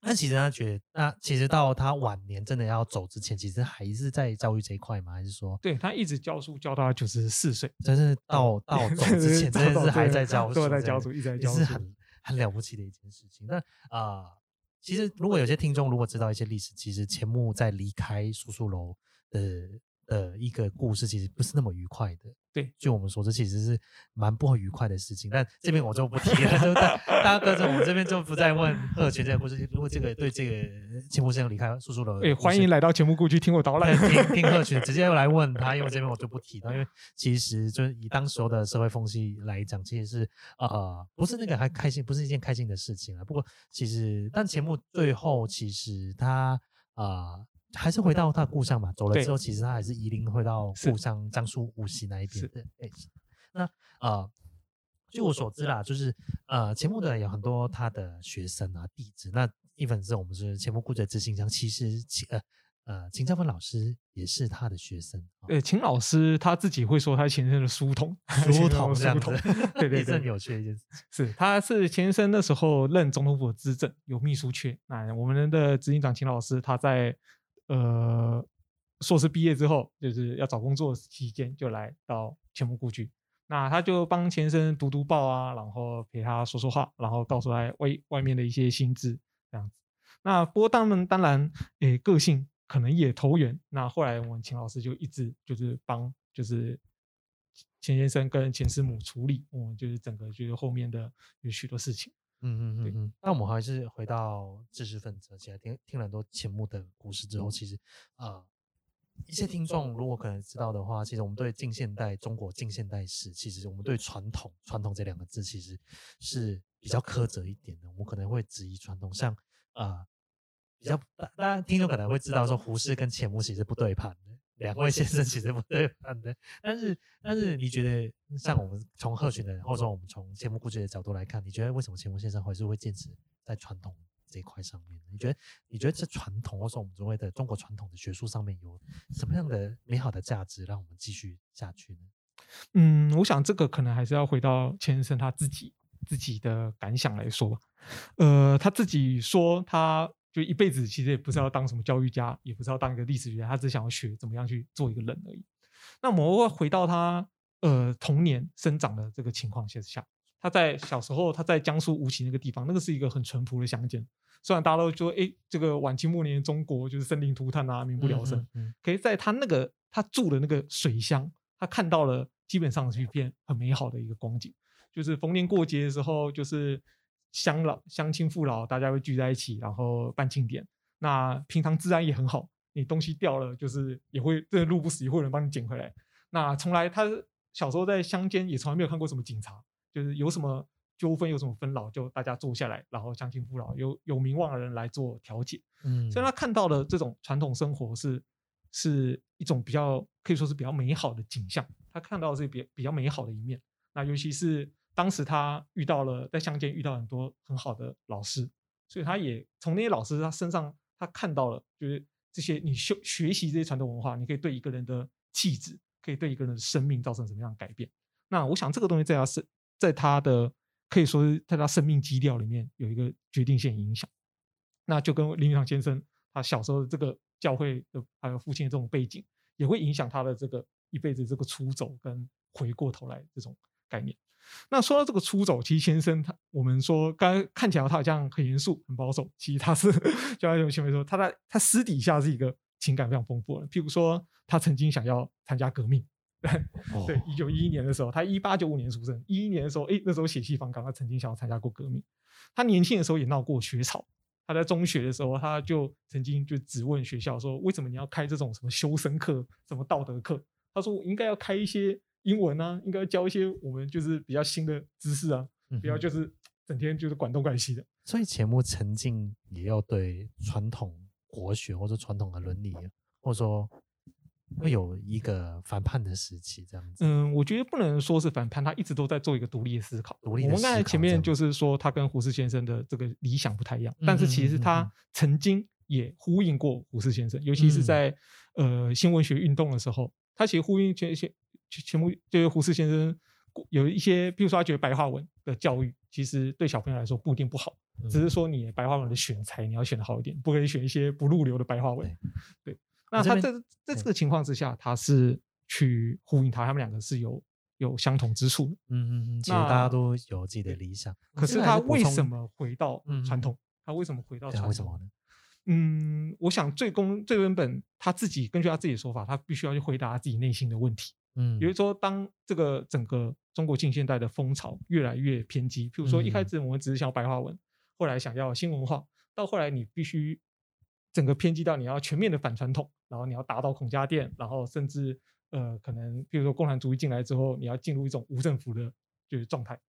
那其实他觉得，那其实到他晚年真的要走之前，其实还是在教育这一块吗？还是说，对他一直教书教到他九十四岁，真是到到走之前，真的是还在教书，都在教书，一直在教书，是很很了不起的一件事情。那啊。呃其实，如果有些听众如果知道一些历史，其实钱穆在离开苏苏楼的的一个故事，其实不是那么愉快的。对，据我们所知，其实是蛮不愉快的事情。但这边我就不提了，就大大哥，我们这边就不再问 *laughs* 贺全这个故事。如果这个对这个钱穆先生离开叔叔的，对，欢迎来到钱穆故居听我导览，听 *laughs* 听贺全直接来问他，因为这边我就不提了，因为其实就是以当时候的社会风气来讲，其实是呃不是那个还开心，不是一件开心的事情啊。不过其实，但钱穆最后其实他啊。呃还是回到他的故乡嘛，走了之后，其实他还是移灵回到故乡江苏无锡那一边的。哎，那呃，据我所知啦，就是呃，钱穆的有很多他的学生啊、弟子。那一本是我们是钱穆故居的执行长，其实秦呃呃秦兆芬老师也是他的学生。对，秦老师他自己会说他前身的书童，*laughs* 书童这样子，对对对，很有趣的一件事。是，他是前身那时候任总统府资政，有秘书缺。那我们的执行长秦老师他在。呃，硕士毕业之后，就是要找工作期间，就来到钱木故居。那他就帮钱生读读报啊，然后陪他说说话，然后告诉他外外面的一些心智这样子。那不过他们当然，诶，个性可能也投缘。那后来我们秦老师就一直就是帮，就是钱先生跟钱师母处理，嗯，就是整个就是后面的有许多事情。嗯嗯嗯嗯，那我们还是回到知识分子，起来听听了很多钱穆的故事之后，其实啊、呃，一些听众如果可能知。道的话，其实我们对近现代中国近现代史，其实我们对传统传统这两个字其实是比较苛责一。点的，我们可能会质疑传统，像啊、呃，比较大家听众可能会知道说胡适跟钱穆其实不对盘的。两位先生其实不对盘的，但是但是你觉得，像我们从贺群的，或者说我们从钱穆故居的角度来看，你觉得为什么钱穆先生还是会坚持在传统这一块上面？你觉得你觉得这传统，或者说我们所谓的中国传统的学术上面有什么样的美好的价值，让我们继续下去呢？嗯，我想这个可能还是要回到钱先生他自己自己的感想来说，呃，他自己说他。就一辈子其实也不是要当什么教育家，也不是要当一个历史学家，他只想要学怎么样去做一个人而已。那我们会回到他呃童年生长的这个情况之下，他在小时候他在江苏无锡那个地方，那个是一个很淳朴的乡间。虽然大家都说，哎，这个晚清末年中国就是生灵涂炭啊，民不聊生。嗯，嗯，嗯。可是在他那个他住的那个水乡，他看到了基本上是一片很美好的一个光景，就是逢年过节的时候，就是。乡老乡亲父老，大家会聚在一起，然后办庆典。那平常治安也很好，你东西掉了，就是也会这路不死，也会有人帮你捡回来。那从来他小时候在乡间也从来没有看过什么警察，就是有什么纠纷有什么纷扰，就大家坐下来，然后乡亲父老有有名望的人来做调解。嗯，所以他看到的这种传统生活是是一种比较可以说是比较美好的景象。他看到的是比比较美好的一面。那尤其是。当时他遇到了在乡间遇到很多很好的老师，所以他也从那些老师他身上他看到了，就是这些你学学习这些传统文化，你可以对一个人的气质，可以对一个人的生命造成什么样的改变。那我想这个东西在他生在他的可以说是在他生命基调里面有一个决定性影响。那就跟林语堂先生他小时候的这个教会的还有父亲的这种背景，也会影响他的这个一辈子这个出走跟回过头来这种概念。那说到这个出走，其实先生他，我们说刚刚看起来他好像很严肃、很保守，其实他是 *laughs* 就像前面说，他在他私底下是一个情感非常丰富的。譬如说，他曾经想要参加革命，对，一九一一年的时候，他一八九五年出生，一一年的时候，哎，那时候血气方刚，他曾经想要参加过革命。他年轻的时候也闹过学潮，他在中学的时候，他就曾经就质问学校说，为什么你要开这种什么修身课、什么道德课？他说，我应该要开一些。英文啊，应该教一些我们就是比较新的知识啊，不要就是整天就是管东管西的。所以钱穆曾经也要对传统国学或者传统的伦理，或者说会有一个反叛的时期这样子。嗯，我觉得不能说是反叛，他一直都在做一个独立的思考。独立的思考。我们刚才前面就是说他跟胡适先生的这个理想不太一样，但是其实他曾经也呼应过胡适先生，尤其是在呃新文学运动的时候，他其实呼应这些。钱穆就是胡适先生有一些，比如说他觉得白话文的教育其实对小朋友来说不一定不好，只是说你白话文的选材你要选的好一点，不可以选一些不入流的白话文。对，那他在在这个情况之下，他是去呼应他，他们两个是有有相同之处的。嗯嗯嗯，其实大家都有自己的理想，可是他为什么回到传统？他为什么回到传统？为什么呢？嗯，我想最公最根本，他自己根据他自己的说法，他必须要去回答他自己内心的问题。嗯，比如说，当这个整个中国近现代的风潮越来越偏激，譬如说一开始我们只是想要白话文，嗯、后来想要新文化，到后来你必须整个偏激到你要全面的反传统，然后你要打倒孔家店，然后甚至呃可能比如说共产主义进来之后，你要进入一种无政府的就是状态。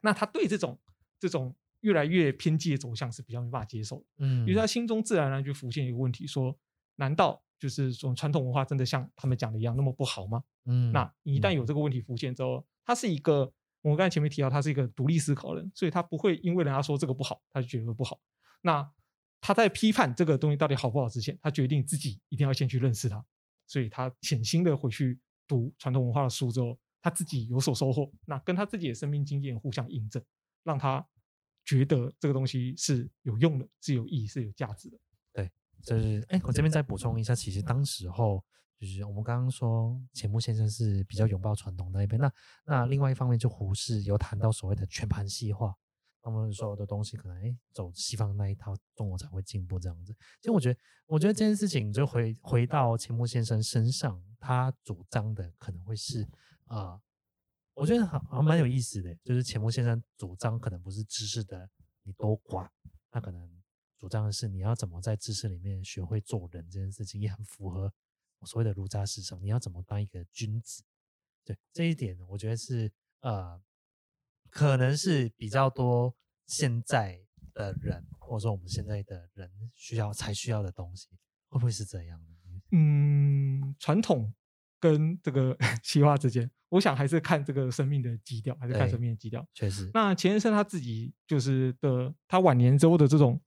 那他对这种这种越来越偏激的走向是比较没办法接受的，嗯，于是他心中自然而然就浮现一个问题：说，难道就是说传统文化真的像他们讲的一样那么不好吗？嗯，那一旦有这个问题浮现之后，他是一个我们刚才前面提到，他是一个独立思考的人，所以他不会因为人家说这个不好，他就觉得不好。那他在批判这个东西到底好不好之前，他决定自己一定要先去认识它，所以他潜心的回去读传统文化的书之后。他自己有所收获，那跟他自己的生命经验互相印证，让他觉得这个东西是有用的，是有意义，是有价值的。对，就是哎，我这边再补充一下，其实当时候就是我们刚刚说钱穆先生是比较拥抱传统那一边，那那另外一方面就胡适有谈到所谓的全盘西化，他们所有的东西可能哎走西方那一套，中国才会进步这样子。其实我觉得，我觉得这件事情就回回到钱穆先生身上，他主张的可能会是。啊、我觉得好还蛮有意思的，就是钱穆先生主张可能不是知识的你多寡，他可能主张的是你要怎么在知识里面学会做人这件事情，也很符合所谓的儒家思想。你要怎么当一个君子？对这一点，我觉得是呃，可能是比较多现在的人，或者说我们现在的人需要才需要的东西，会不会是这样的？嗯，传统。跟这个 *laughs* 西化之间，我想还是看这个生命的基调，还是看生命的基调。确实，那钱先生他自己就是的，他晚年之后的这种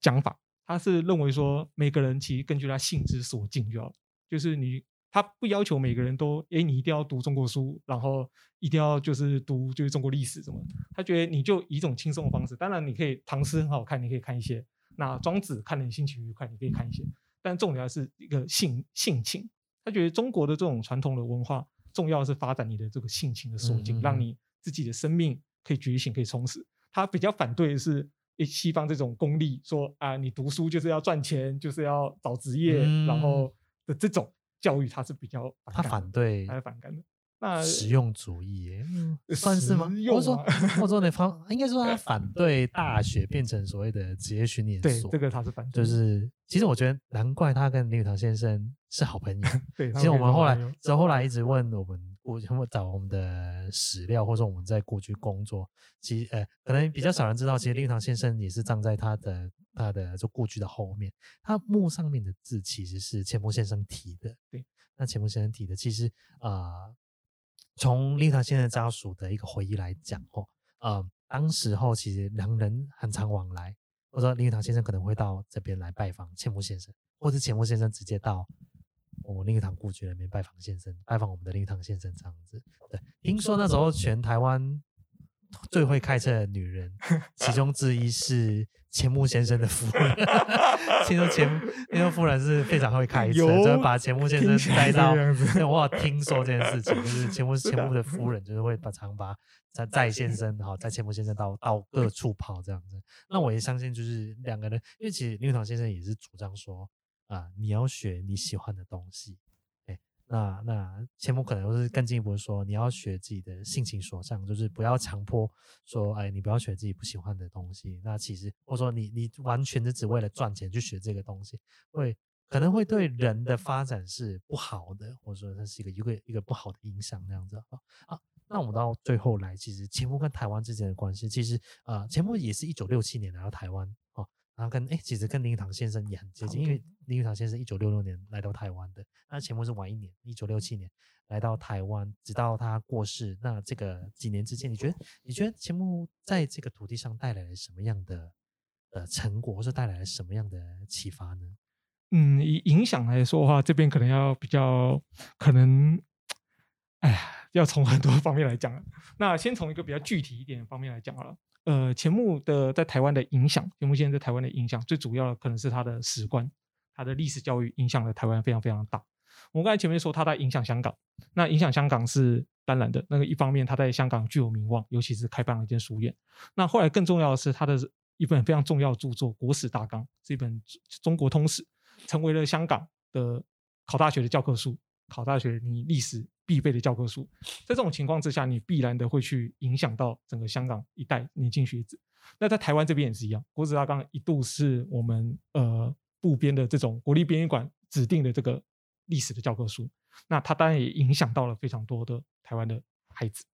讲法，他是认为说，每个人其实根据他性之所境就好，就是你他不要求每个人都，哎，你一定要读中国书，然后一定要就是读就是中国历史什么，他觉得你就以一种轻松的方式，当然你可以唐诗很好看，你可以看一些，那庄子看得你心情愉快，你可以看一些，但重点还是一个性性情。他觉得中国的这种传统的文化，重要的是发展你的这个性情的锁境，让你自己的生命可以觉醒，可以充实。他比较反对的是西方这种功利，说啊，你读书就是要赚钱，就是要找职业，然后的这种教育，他是比较他反对，他是反感的。那实用主义，算是吗？或者说，或者说那方应该说他 *laughs* 反对大学变成所谓的职业训练所。对，这个他是反对。就是其实我觉得难怪他跟林语堂先生是好朋友。*laughs* 对，其实我们后来之后后来一直问我们故，找我们的史料，或者说我们在故居工作，其实呃可能比较少人知道，其实林语堂先生也是葬在他的他的就故居的后面，他墓上面的字其实是钱穆先生题的。对，那钱穆先生题的其实啊。呃从林语堂先生家属的一个回忆来讲，哦，呃，当时候其实两人很常往来，或者说林语堂先生可能会到这边来拜访钱穆先生，或者钱穆先生直接到我们林语堂故居那边拜访先生，拜访我们的林语堂先生这样子。对，听说那时候全台湾最会开车的女人，*laughs* 其中之一是。钱穆先生的夫人，*laughs* 听说钱，听说夫人是非常会开车，就是把钱穆先生带到。我有听说这件事情，就是钱穆钱穆的夫人就是会把常把在在先生哈，在钱穆先生到到各处跑这样子。那我也相信，就是两个人，因为其实林语堂先生也是主张说啊，你要学你喜欢的东西。哎那那钱穆可能就是更进一步说，你要学自己的性情所向，就是不要强迫说，哎，你不要学自己不喜欢的东西。那其实或者说你你完全是只为了赚钱去学这个东西，会可能会对人的发展是不好的，或者说它是一个一个一个不好的影响那样子啊。那我们到最后来，其实钱穆跟台湾之间的关系，其实啊，钱穆也是一九六七年来到台湾。然后跟哎，其实跟林语堂先生也很接近，因为林语堂先生一九六六年来到台湾的，那钱穆是晚一年，一九六七年来到台湾，直到他过世。那这个几年之间，你觉得你觉得钱穆在这个土地上带来了什么样的呃成果，或是带来了什么样的启发呢？嗯，以影响来说的话，这边可能要比较可能，哎呀，要从很多方面来讲。那先从一个比较具体一点的方面来讲好了。呃，钱穆的在台湾的影响，钱穆先生在台湾的影响，最主要的可能是他的史观，他的历史教育影响了台湾非常非常大。我们刚才前面说他在影响香港，那影响香港是当然的。那个一方面他在香港具有名望，尤其是开办了一间书院。那后来更重要的是他的一本非常重要著作《国史大纲》，是一本中国通史，成为了香港的考大学的教科书，考大学你历史必备的教科书。在这种情况之下，你必然的会去影响到整个香港一代年轻学子。那在台湾这边也是一样，《国史大纲》一度是我们呃部编的这种国立编译馆指定的这个历史的教科书。那它当然也影响到了非常多的台湾的孩子。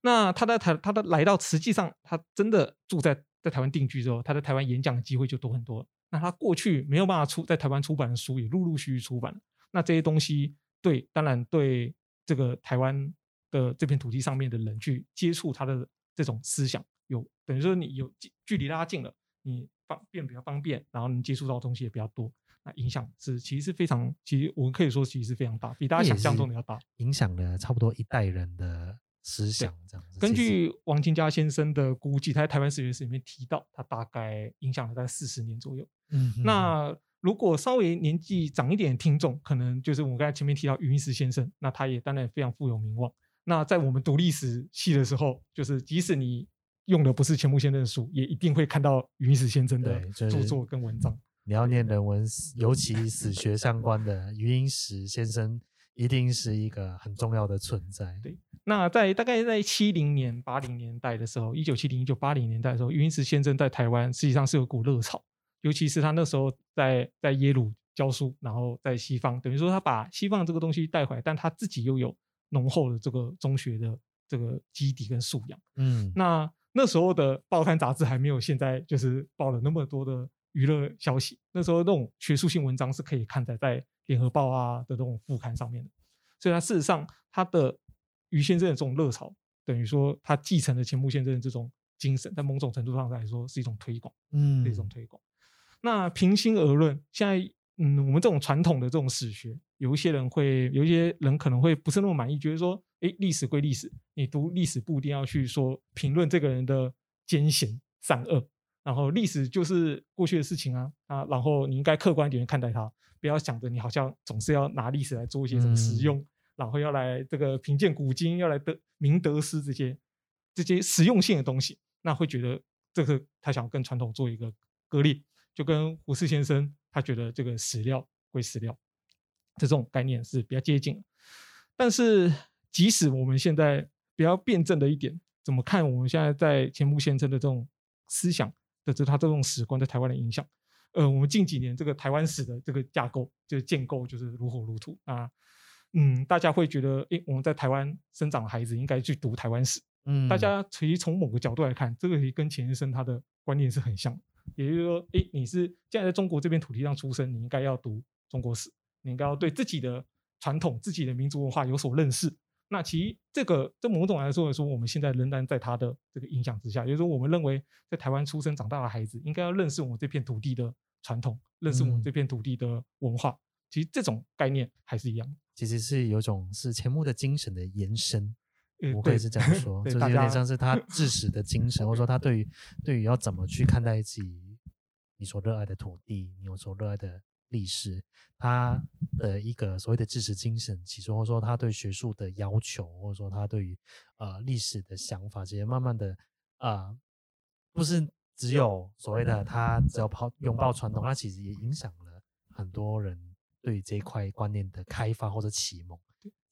那他在台，他的来到，实际上他真的住在在台湾定居之后，他在台湾演讲的机会就多很多。那他过去没有办法出在台湾出版的书，也陆陆续续出版。那这些东西，对，当然对这个台湾的这片土地上面的人去接触他的这种思想，有等于说你有距离拉近了，你方便比较方便，然后你接触到的东西也比较多。那影响是其实是非常，其实我们可以说其实是非常大，比大家想象中的要大，影响了差不多一代人的。思想这样子。根据王金佳先生的估计，他在台湾史学史里面提到，他大概影响了大概四十年左右。嗯哼，那如果稍微年纪长一点的听众，可能就是我们刚才前面提到余英时先生，那他也当然非常富有名望。那在我们读历史系的时候，就是即使你用的不是钱穆先生的书，也一定会看到余英时先生的著作跟文章。你要念人文，尤其史学相关的，余英时先生一定是一个很重要的存在。对。那在大概在七零年、八零年代的时候，一九七零、一九八零年代的时候，余英时先生在台湾实际上是有股热潮，尤其是他那时候在在耶鲁教书，然后在西方，等于说他把西方这个东西带回来，但他自己又有浓厚的这个中学的这个基底跟素养。嗯，那那时候的报刊杂志还没有现在就是报了那么多的娱乐消息，那时候那种学术性文章是可以看在在联合报啊的这种副刊上面的，所以他事实上他的。于先生的这种热潮，等于说他继承了钱穆先生的这种精神，在某种程度上来说是一种推广，嗯，是一种推广。那平心而论，现在，嗯，我们这种传统的这种史学，有一些人会，有一些人可能会不是那么满意，觉得说，哎，历史归历史，你读历史不一定要去说评论这个人的奸贤善恶，然后历史就是过去的事情啊，啊，然后你应该客观一点看待它，不要想着你好像总是要拿历史来做一些什么实用。嗯然后要来这个评鉴古今，要来得明得失这些这些实用性的东西，那会觉得这个他想跟传统做一个割裂，就跟胡适先生他觉得这个史料归史料，这种概念是比较接近。但是即使我们现在比较辩证的一点，怎么看我们现在在钱穆先生的这种思想的这他这种史观在台湾的影响？呃，我们近几年这个台湾史的这个架构就是建构就是如火如荼啊。嗯，大家会觉得，诶，我们在台湾生长的孩子应该去读台湾史。嗯，大家其实从某个角度来看，这个跟钱先生他的观念是很像。也就是说，诶，你是现在在中国这片土地上出生，你应该要读中国史，你应该要对自己的传统、自己的民族文化有所认识。那其实这个，在某种来说来说，我们现在仍然在他的这个影响之下。也就是说，我们认为在台湾出生长大的孩子，应该要认识我们这片土地的传统，认识我们这片土地的文化。嗯其实这种概念还是一样，其实是有种是钱穆的精神的延伸，我可以是这样说，*laughs* 就是有点像是他治史的精神，或者说他对于对于要怎么去看待自己你所热爱的土地，你所热爱的历史，他的一个所谓的治史精神，其实或者说他对学术的要求，或者说他对于呃历史的想法，这些慢慢的啊、呃，不是只有所谓的他只要抛拥抱传统，他其实也影响了很多人。对于这一块观念的开发或者启蒙，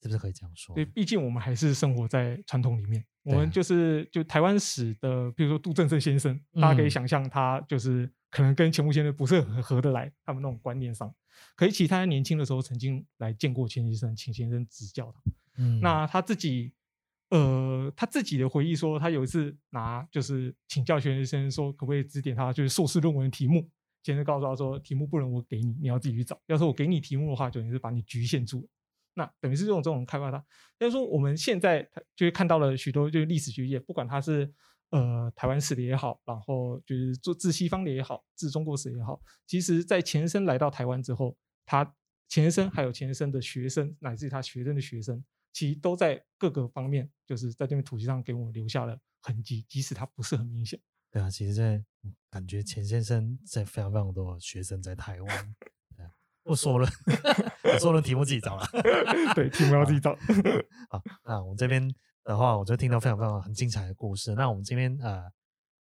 是不是可以这样说？对，毕竟我们还是生活在传统里面。我们就是就台湾史的，比如说杜正胜先生，大家可以想象他就是可能跟钱穆先生不是很合得来，他们那种观念上。可以，其他年轻的时候曾经来见过钱先生，请先生指教他。嗯，那他自己，呃，他自己的回忆说，他有一次拿就是请教钱先生说，可不可以指点他，就是硕士论文的题目。先生告诉他说：“题目不能我给你，你要自己去找。要是我给你题目的话，就等于是把你局限住了。那等于是这种这种开发它。但是说我们现在就是看到了许多就是历史学界，不管它是呃台湾史的也好，然后就是做治西方的也好，治中国史也好，其实在钱先生来到台湾之后，他钱先生还有钱先生的学生，乃至于他学生的学生，其实都在各个方面，就是在这片土地上给我们留下了痕迹，即使他不是很明显。”对啊，其实在感觉钱先生在非常非常多学生在台湾，不说了，我说了题目自己找了，对，题目要自己找。好，那我们这边的话，我就听到非常非常很精彩的故事。那我们这边呃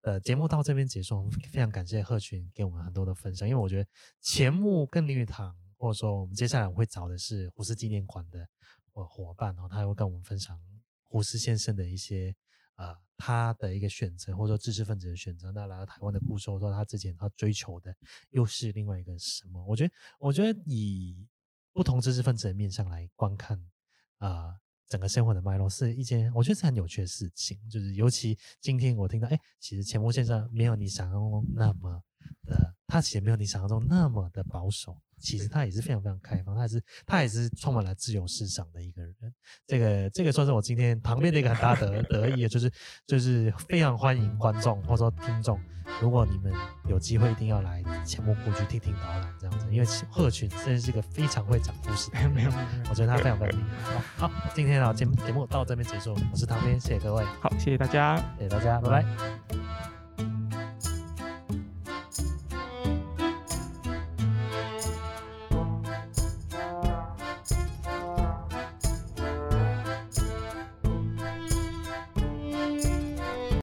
呃节目到这边结束，我们非常感谢贺群给我们很多的分享，因为我觉得钱穆跟林语堂，或者说我们接下来我会找的是胡适纪念馆的伙伙伴，然后他会跟我们分享胡适先生的一些呃他的一个选择，或者说知识分子的选择。那来到台湾的故事，或者说他之前他追求的又是另外一个什么？我觉得，我觉得以不同知识分子的面向来观看啊。呃整个生活的脉络是一件，我觉得是很有趣的事情。就是尤其今天我听到，哎，其实钱穆先生没有你想象中那么的，他其实没有你想象中那么的保守。其实他也是非常非常开放，他也是他也是充满了自由市场的一个人。这个这个算是我今天旁边的一个很大的得意，就是就是非常欢迎观众或者说听众，如果你们有机会，一定要来钱穆故居听听导览这样子，因为鹤群真的是一个非常会讲故事的人。没有我觉得他非常非常厉害。好，今天的节目节目到这边结束，我是唐编，谢谢各位。好，谢谢大家，谢谢大家，拜拜。